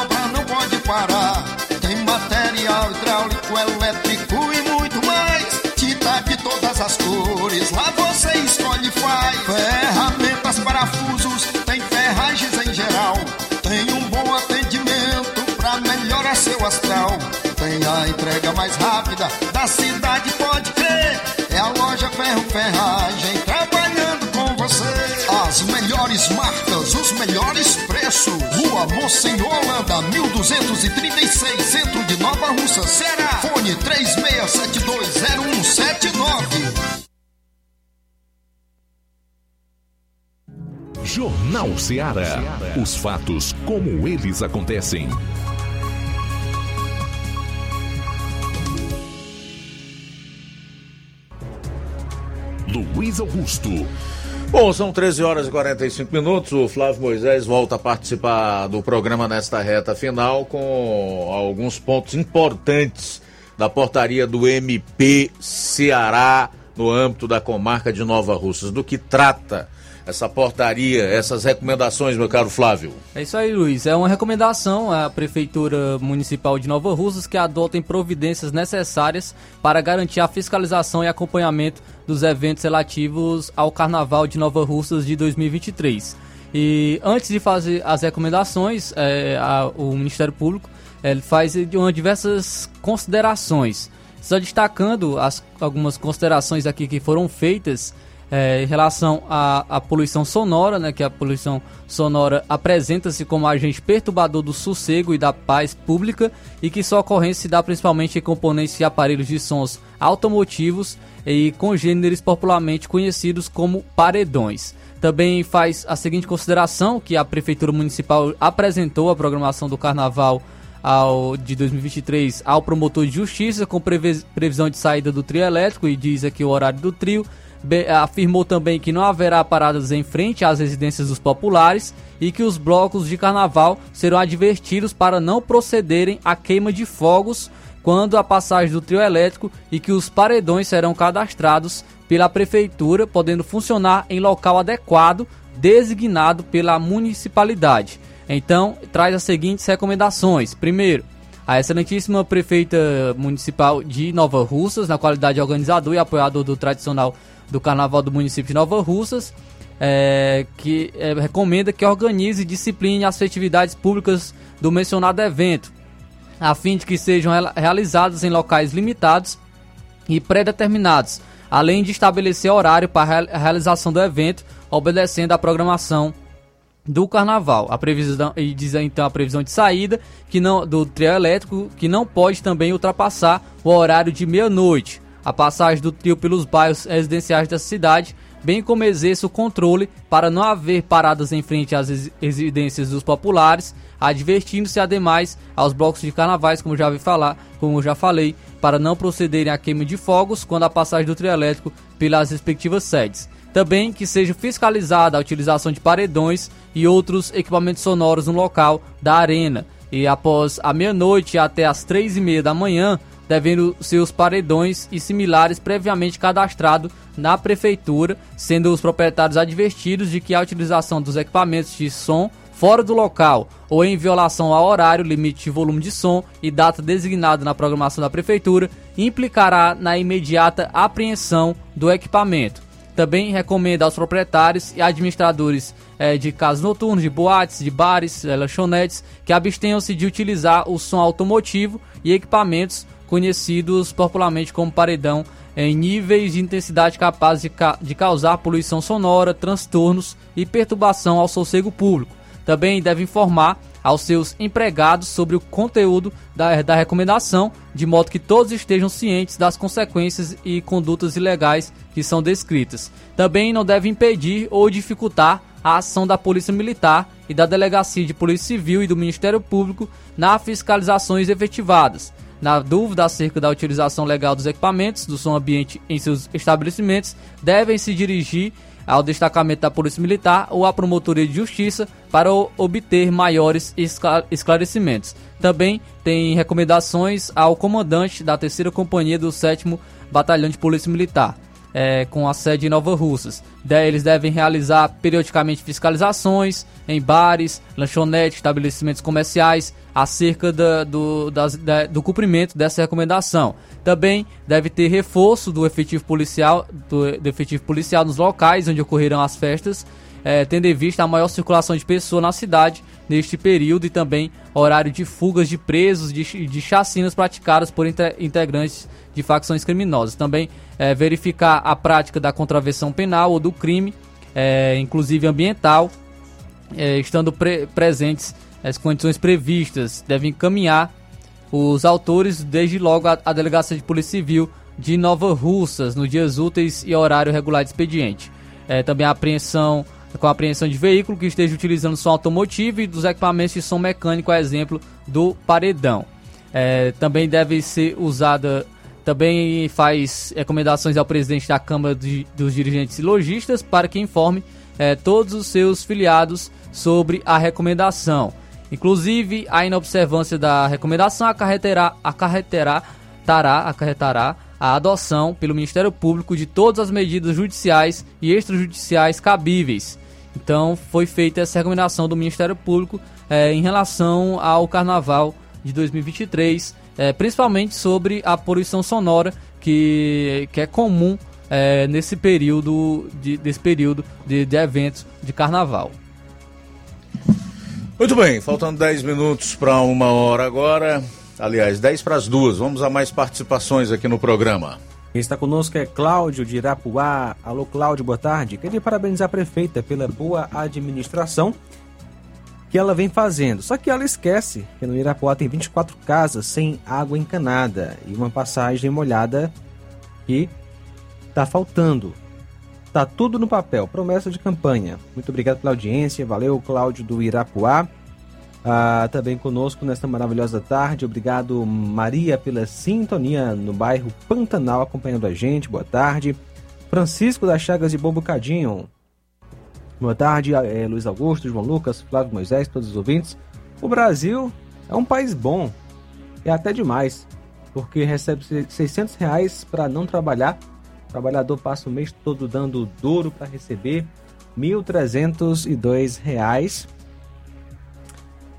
mais rápida da cidade, pode crer. É a loja Ferro Ferragem trabalhando com você. As melhores marcas, os melhores preços. Rua Mocenola Holanda, 1236, centro de Nova Russa, Ceará. Fone 36720179. Jornal Seara. Os fatos como eles acontecem. Luiz Augusto. Bom, são 13 horas e 45 minutos. O Flávio Moisés volta a participar do programa nesta reta final com alguns pontos importantes da portaria do MP Ceará no âmbito da comarca de Nova Russas. Do que trata essa portaria, essas recomendações, meu caro Flávio? É isso aí, Luiz. É uma recomendação à Prefeitura Municipal de Nova Russas que adotem providências necessárias para garantir a fiscalização e acompanhamento dos eventos relativos ao Carnaval de Nova Russas de 2023. E antes de fazer as recomendações, é, a, o Ministério Público é, faz uma, diversas considerações. Só destacando as, algumas considerações aqui que foram feitas é, em relação à, à, poluição sonora, né, que a poluição sonora apresenta-se como agente perturbador do sossego e da paz pública e que sua ocorrência se dá principalmente em componentes e aparelhos de sons automotivos e congêneres popularmente conhecidos como paredões. também faz a seguinte consideração que a prefeitura municipal apresentou a programação do carnaval ao, de 2023 ao promotor de justiça com previsão de saída do trio elétrico e diz aqui o horário do trio. Afirmou também que não haverá paradas em frente às residências dos populares e que os blocos de carnaval serão advertidos para não procederem à queima de fogos quando a passagem do trio elétrico e que os paredões serão cadastrados pela prefeitura, podendo funcionar em local adequado designado pela municipalidade. Então, traz as seguintes recomendações. Primeiro, a excelentíssima prefeita municipal de Nova Russas, na qualidade de organizador e apoiador do tradicional do Carnaval do município de Nova Russas, é, que é, recomenda que organize e discipline as festividades públicas do mencionado evento, a fim de que sejam realizadas em locais limitados e pré-determinados, além de estabelecer horário para a realização do evento, obedecendo à programação do carnaval. A previsão e diz então a previsão de saída que não do trio elétrico que não pode também ultrapassar o horário de meia-noite. A passagem do trio pelos bairros residenciais da cidade, bem como exerce o controle para não haver paradas em frente às residências dos populares, advertindo-se ademais aos blocos de carnavais, como já vi falar, como já falei, para não procederem à queima de fogos quando a passagem do trio elétrico pelas respectivas sedes. Também que seja fiscalizada a utilização de paredões e outros equipamentos sonoros no local da arena. E após a meia-noite até as três e meia da manhã, devendo seus paredões e similares previamente cadastrados na prefeitura, sendo os proprietários advertidos de que a utilização dos equipamentos de som fora do local ou em violação ao horário, limite de volume de som e data designado na programação da prefeitura implicará na imediata apreensão do equipamento. Também recomenda aos proprietários e administradores é, de casas noturnas, de boates, de bares, é, lanchonetes, que abstenham-se de utilizar o som automotivo e equipamentos conhecidos popularmente como paredão em níveis de intensidade capazes de, ca de causar poluição sonora, transtornos e perturbação ao sossego público. Também deve informar aos seus empregados sobre o conteúdo da, da recomendação, de modo que todos estejam cientes das consequências e condutas ilegais que são descritas. Também não deve impedir ou dificultar a ação da Polícia Militar e da Delegacia de Polícia Civil e do Ministério Público nas fiscalizações efetivadas. Na dúvida acerca da utilização legal dos equipamentos do som ambiente em seus estabelecimentos, devem se dirigir ao destacamento da Polícia Militar ou à Promotoria de Justiça para obter maiores esclarecimentos. Também tem recomendações ao comandante da terceira companhia do 7 Batalhão de Polícia Militar. É, com a sede em Nova Russas. Eles devem realizar periodicamente fiscalizações em bares, lanchonetes, estabelecimentos comerciais acerca da, do, das, da, do cumprimento dessa recomendação. Também deve ter reforço do efetivo policial, do, do efetivo policial nos locais onde ocorrerão as festas, é, tendo em vista a maior circulação de pessoas na cidade neste período e também horário de fugas de presos, de, de chacinas praticadas por integrantes de facções criminosas. Também é, verificar a prática da contravenção penal ou do crime, é, inclusive ambiental, é, estando pre presentes as condições previstas, devem encaminhar os autores desde logo à Delegacia de Polícia Civil de Nova Russas, nos dias úteis e horário regular de expediente. É, também a apreensão com a apreensão de veículo que esteja utilizando som automotivo e dos equipamentos de som mecânico, a exemplo do paredão. É, também deve ser usada, também faz recomendações ao presidente da Câmara de, dos Dirigentes e Logistas para que informe é, todos os seus filiados sobre a recomendação. Inclusive, a inobservância da recomendação acarreterá, acarreterá, tará, acarretará a adoção pelo Ministério Público de todas as medidas judiciais e extrajudiciais cabíveis. Então, foi feita essa recomendação do Ministério Público é, em relação ao Carnaval de 2023, é, principalmente sobre a poluição sonora que, que é comum é, nesse período de, desse período de, de eventos de Carnaval. Muito bem, faltando 10 minutos para uma hora agora. Aliás, 10 para as duas. Vamos a mais participações aqui no programa. Quem está conosco é Cláudio de Irapuá. Alô, Cláudio, boa tarde. Queria parabenizar a prefeita pela boa administração que ela vem fazendo. Só que ela esquece que no Irapuá tem 24 casas sem água encanada e uma passagem molhada que está faltando. Tá tudo no papel, promessa de campanha. Muito obrigado pela audiência, valeu Cláudio do Irapuá. Ah, também conosco nesta maravilhosa tarde. Obrigado, Maria, pela sintonia no bairro Pantanal, acompanhando a gente. Boa tarde. Francisco das Chagas de Bom Bocadinho. Boa tarde, é, Luiz Augusto, João Lucas, Flávio Moisés, todos os ouvintes. O Brasil é um país bom, é até demais, porque recebe 600 reais para não trabalhar. O trabalhador passa o mês todo dando duro para receber 1.302 reais.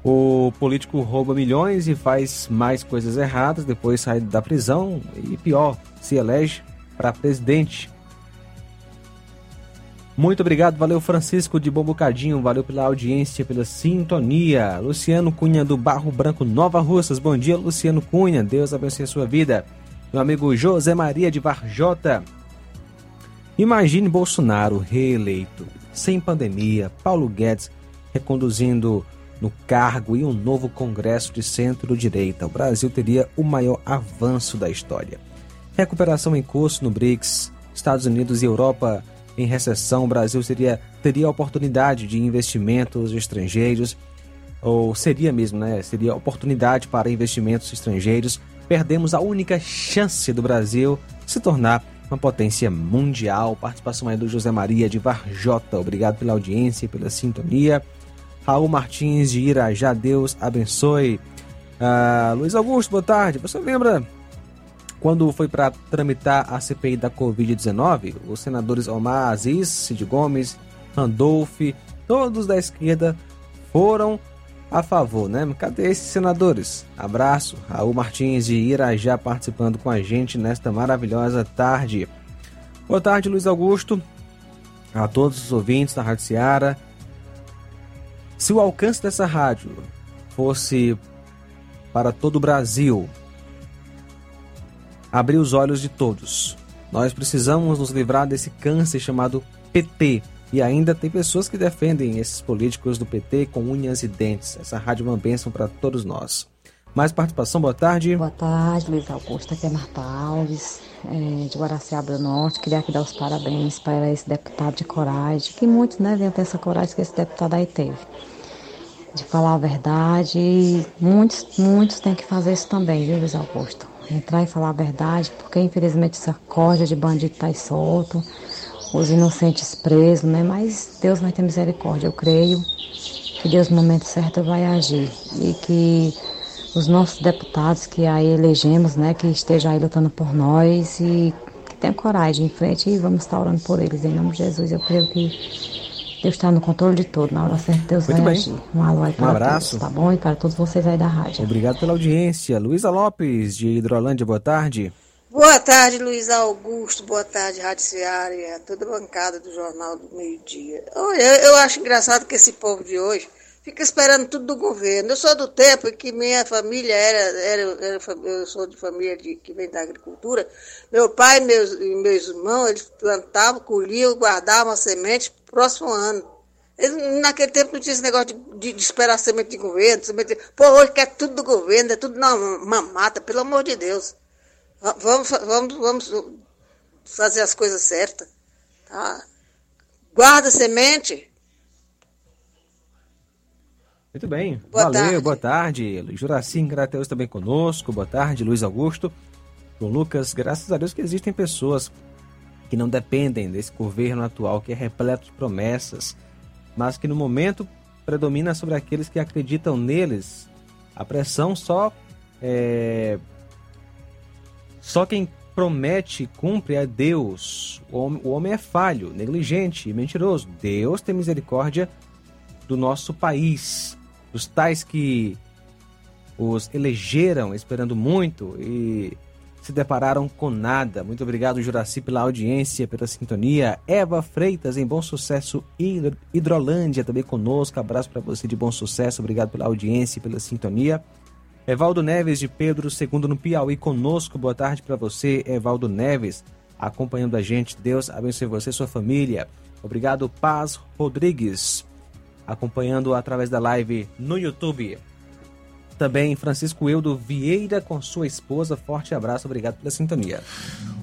O político rouba milhões e faz mais coisas erradas, depois sai da prisão e pior, se elege para presidente. Muito obrigado, valeu Francisco de Bom Bocadinho, valeu pela audiência, pela sintonia. Luciano Cunha do Barro Branco, Nova Russas, bom dia Luciano Cunha, Deus abençoe a sua vida. Meu amigo José Maria de Varjota. Imagine Bolsonaro reeleito, sem pandemia, Paulo Guedes reconduzindo no cargo e um novo Congresso de centro-direita. O Brasil teria o maior avanço da história. Recuperação em curso no BRICS, Estados Unidos e Europa em recessão, o Brasil seria, teria oportunidade de investimentos estrangeiros, ou seria mesmo, né? Seria oportunidade para investimentos estrangeiros. Perdemos a única chance do Brasil se tornar uma potência mundial. Participação aí do José Maria de Varjota. Obrigado pela audiência e pela sintonia. Raul Martins de Irajá, Deus abençoe. Ah, Luiz Augusto, boa tarde. Você lembra quando foi para tramitar a CPI da Covid-19? Os senadores Omar Aziz, Cid Gomes, Randolph, todos da esquerda foram a favor, né? Cadê esses senadores? Abraço, Raul Martins de Irajá participando com a gente nesta maravilhosa tarde. Boa tarde, Luiz Augusto, a todos os ouvintes da Rádio Seara. Se o alcance dessa rádio fosse para todo o Brasil, abrir os olhos de todos. Nós precisamos nos livrar desse câncer chamado PT. E ainda tem pessoas que defendem esses políticos do PT com unhas e dentes. Essa rádio é uma bênção para todos nós. Mais participação, boa tarde. Boa tarde, Luiz Augusto. Aqui é Marta Alves, é, de Guaraciaba do Norte. Queria aqui dar os parabéns para esse deputado de coragem, que muitos né, venham ter essa coragem que esse deputado aí teve de falar a verdade. Muitos, muitos têm que fazer isso também, viu, Luiz Augusto? Entrar e falar a verdade, porque infelizmente essa corda de bandido está solto, os inocentes presos, né? Mas Deus vai ter misericórdia, eu creio que Deus no momento certo vai agir e que os nossos deputados que aí elegemos, né, que estejam aí lutando por nós e que tenham coragem em frente e vamos estar orando por eles em nome de Jesus. Eu creio que Deus está no controle de tudo. Na hora certa, Deus Muito vai bem. agir. Um alô aí Um para abraço. todos, tá bom? E para todos vocês aí da rádio. Obrigado pela audiência. Luísa Lopes, de Hidrolândia, boa tarde. Boa tarde, Luiz Augusto. Boa tarde, Rádio Seara e a toda a bancada do Jornal do Meio Dia. Olha, eu, eu acho engraçado que esse povo de hoje fica esperando tudo do governo. Eu sou do tempo em que minha família era, era, era eu sou de família de, que vem da agricultura. Meu pai e meus, meus irmãos, eles plantavam, colhiam, guardavam a semente próximo ano. Eles, naquele tempo não tinha esse negócio de, de, de esperar semente de governo. Semente de... Pô, hoje quer tudo do governo, é tudo na mamata, pelo amor de Deus. Va- Vamos, vamos, vamos fazer as coisas certas. Tá? Guarda semente. Muito bem. Boa Valeu, tarde. boa tarde. Juraci em Crateus também conosco. Boa tarde, Luiz Augusto. João Lucas, graças a Deus que existem pessoas que não dependem desse governo atual que é repleto de promessas, mas que no momento predomina sobre aqueles que acreditam neles. A pressão só é, só quem promete cumpre é Deus. O homem, o homem é falho, negligente e mentiroso. Deus tem misericórdia do nosso país, dos tais que os elegeram esperando muito e se depararam com nada. Muito obrigado, Juraci, pela audiência, pela sintonia. Eva Freitas, em Bom Sucesso, Hidro- Hidrolândia, também conosco. Abraço para você de bom sucesso. Obrigado pela audiência pela sintonia. Evaldo Neves, de Pedro II, no Piauí, conosco. Boa tarde para você, Evaldo Neves, acompanhando a gente. Deus abençoe você e sua família. Obrigado, Paz Rodrigues, acompanhando através da live no YouTube. Também Francisco Eudo Vieira com sua esposa. Forte abraço, obrigado pela sintonia.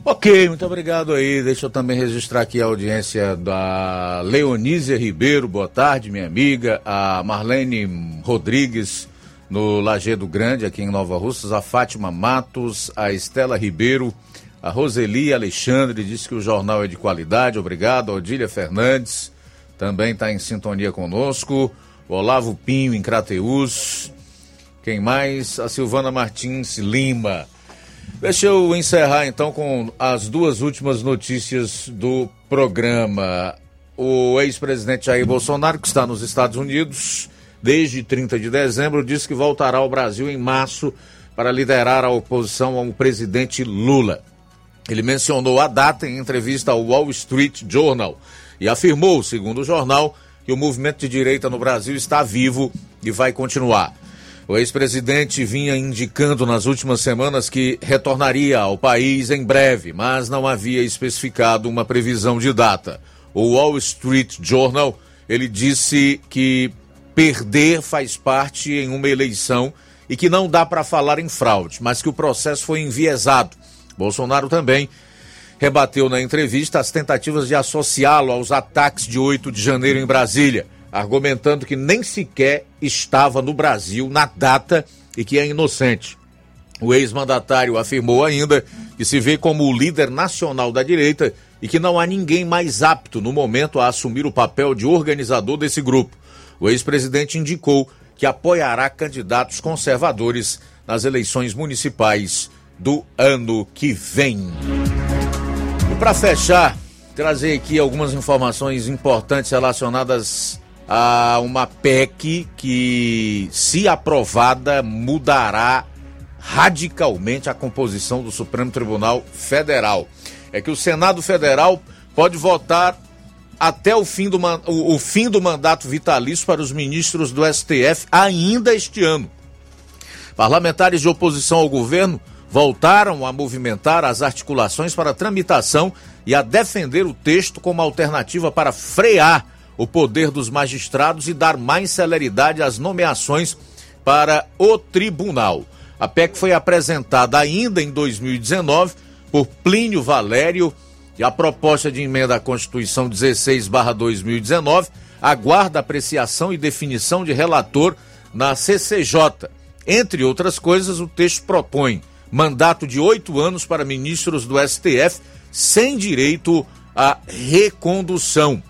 Ok, muito obrigado aí. Deixa eu também registrar aqui a audiência da Leonísia Ribeiro. Boa tarde, minha amiga. A Marlene Rodrigues, no Lagedo Grande, aqui em Nova Russas. A Fátima Matos, a Estela Ribeiro, a Roseli Alexandre, disse que o jornal é de qualidade. Obrigado. A Odília Fernandes também está em sintonia conosco. O Olavo Pinho, em Crateus. Quem mais? A Silvana Martins Lima. Deixa eu encerrar então com as duas últimas notícias do programa. O ex-presidente Jair Bolsonaro, que está nos Estados Unidos desde 30 de dezembro, disse que voltará ao Brasil em março para liderar a oposição ao presidente Lula. Ele mencionou a data em entrevista ao Wall Street Journal e afirmou, segundo o jornal, que o movimento de direita no Brasil está vivo e vai continuar. O ex-presidente vinha indicando nas últimas semanas que retornaria ao país em breve, mas não havia especificado uma previsão de data. O Wall Street Journal, ele disse que perder faz parte em uma eleição e que não dá para falar em fraude, mas que o processo foi enviesado. Bolsonaro também rebateu na entrevista as tentativas de associá-lo aos ataques de 8 de janeiro em Brasília argumentando que nem sequer estava no Brasil na data e que é inocente. O ex-mandatário afirmou ainda que se vê como o líder nacional da direita e que não há ninguém mais apto no momento a assumir o papel de organizador desse grupo. O ex-presidente indicou que apoiará candidatos conservadores nas eleições municipais do ano que vem. E para fechar, trazer aqui algumas informações importantes relacionadas a uma PEC que, se aprovada, mudará radicalmente a composição do Supremo Tribunal Federal. É que o Senado Federal pode votar até o fim do, o, o fim do mandato vitalício para os ministros do STF ainda este ano. Parlamentares de oposição ao governo voltaram a movimentar as articulações para a tramitação e a defender o texto como alternativa para frear o poder dos magistrados e dar mais celeridade às nomeações para o tribunal. A PEC foi apresentada ainda em 2019 por Plínio Valério e a proposta de emenda à Constituição 16/2019 aguarda apreciação e definição de relator na CCJ. Entre outras coisas, o texto propõe mandato de oito anos para ministros do STF sem direito à recondução.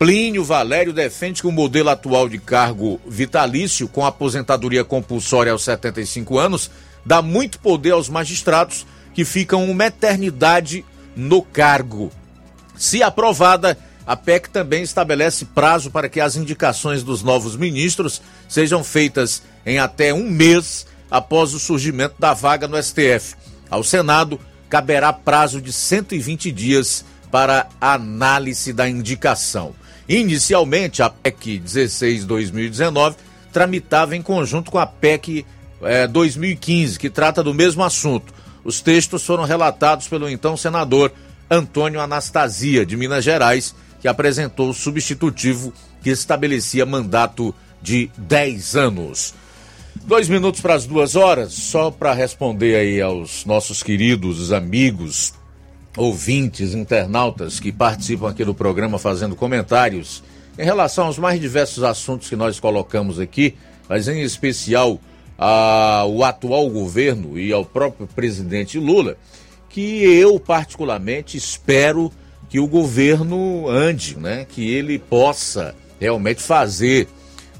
Plínio Valério defende que o modelo atual de cargo vitalício, com aposentadoria compulsória aos 75 anos, dá muito poder aos magistrados que ficam uma eternidade no cargo. Se aprovada, a PEC também estabelece prazo para que as indicações dos novos ministros sejam feitas em até um mês após o surgimento da vaga no STF. Ao Senado, caberá prazo de 120 dias para análise da indicação. Inicialmente, a PEC 16-2019 tramitava em conjunto com a PEC eh, 2015, que trata do mesmo assunto. Os textos foram relatados pelo então senador Antônio Anastasia, de Minas Gerais, que apresentou o substitutivo que estabelecia mandato de 10 anos. Dois minutos para as duas horas, só para responder aí aos nossos queridos amigos ouvintes, internautas que participam aqui do programa fazendo comentários em relação aos mais diversos assuntos que nós colocamos aqui, mas em especial ao atual governo e ao próprio presidente Lula, que eu particularmente espero que o governo ande, né? Que ele possa realmente fazer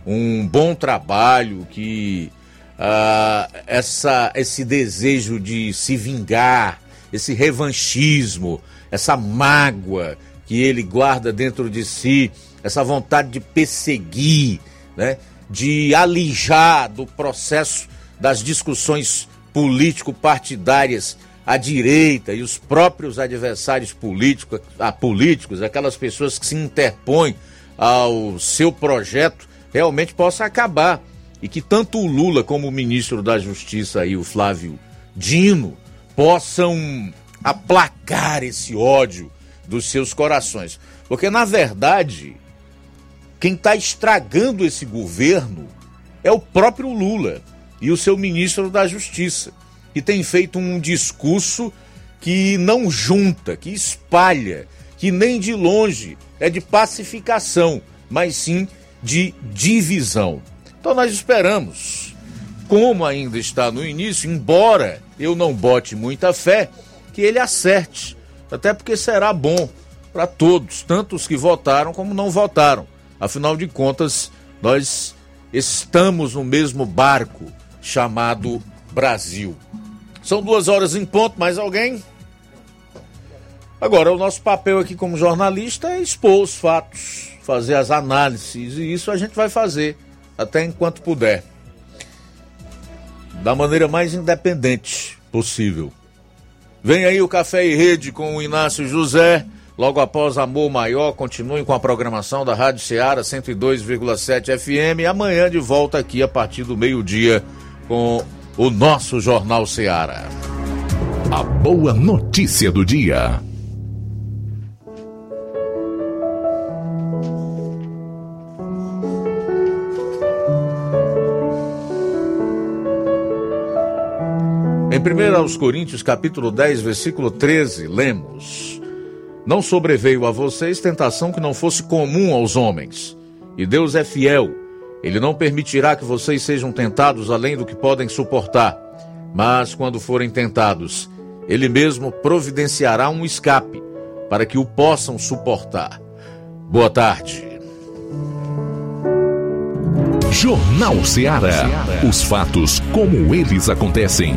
um bom trabalho, que uh, essa, esse desejo de se vingar, esse revanchismo, essa mágoa que ele guarda dentro de si, essa vontade de perseguir, né, de alijar do processo das discussões político-partidárias à direita e os próprios adversários político, a políticos, aquelas pessoas que se interpõem ao seu projeto, realmente possa acabar. E que tanto o Lula como o ministro da Justiça aí, o Flávio Dino, possam aplacar esse ódio dos seus corações. Porque, na verdade, quem está estragando esse governo é o próprio Lula e o seu ministro da Justiça, que tem feito um discurso que não junta, que espalha, que nem de longe é de pacificação, mas sim de divisão. Então nós esperamos, como ainda está no início, embora eu não bote muita fé, que ele acerte, até porque será bom para todos, tanto os que votaram como não votaram. Afinal de contas, nós estamos no mesmo barco chamado Brasil. São duas horas em ponto, mais alguém? Agora, o nosso papel aqui como jornalista é expor os fatos, fazer as análises, e isso a gente vai fazer até enquanto puder. Da maneira mais independente possível. Vem aí o Café e Rede com o Inácio José. Logo após Amor Maior, continuem com a programação da Rádio Ceará 102,7 FM. Amanhã de volta aqui a partir do meio-dia com o nosso Jornal Ceará. A boa notícia do dia. Em 1 aos Coríntios, capítulo 10, versículo 13, lemos: Não sobreveio a vocês tentação que não fosse comum aos homens. E Deus é fiel. Ele não permitirá que vocês sejam tentados além do que podem suportar. Mas quando forem tentados, ele mesmo providenciará um escape para que o possam suportar. Boa tarde. Jornal Ceará. Os fatos como eles acontecem.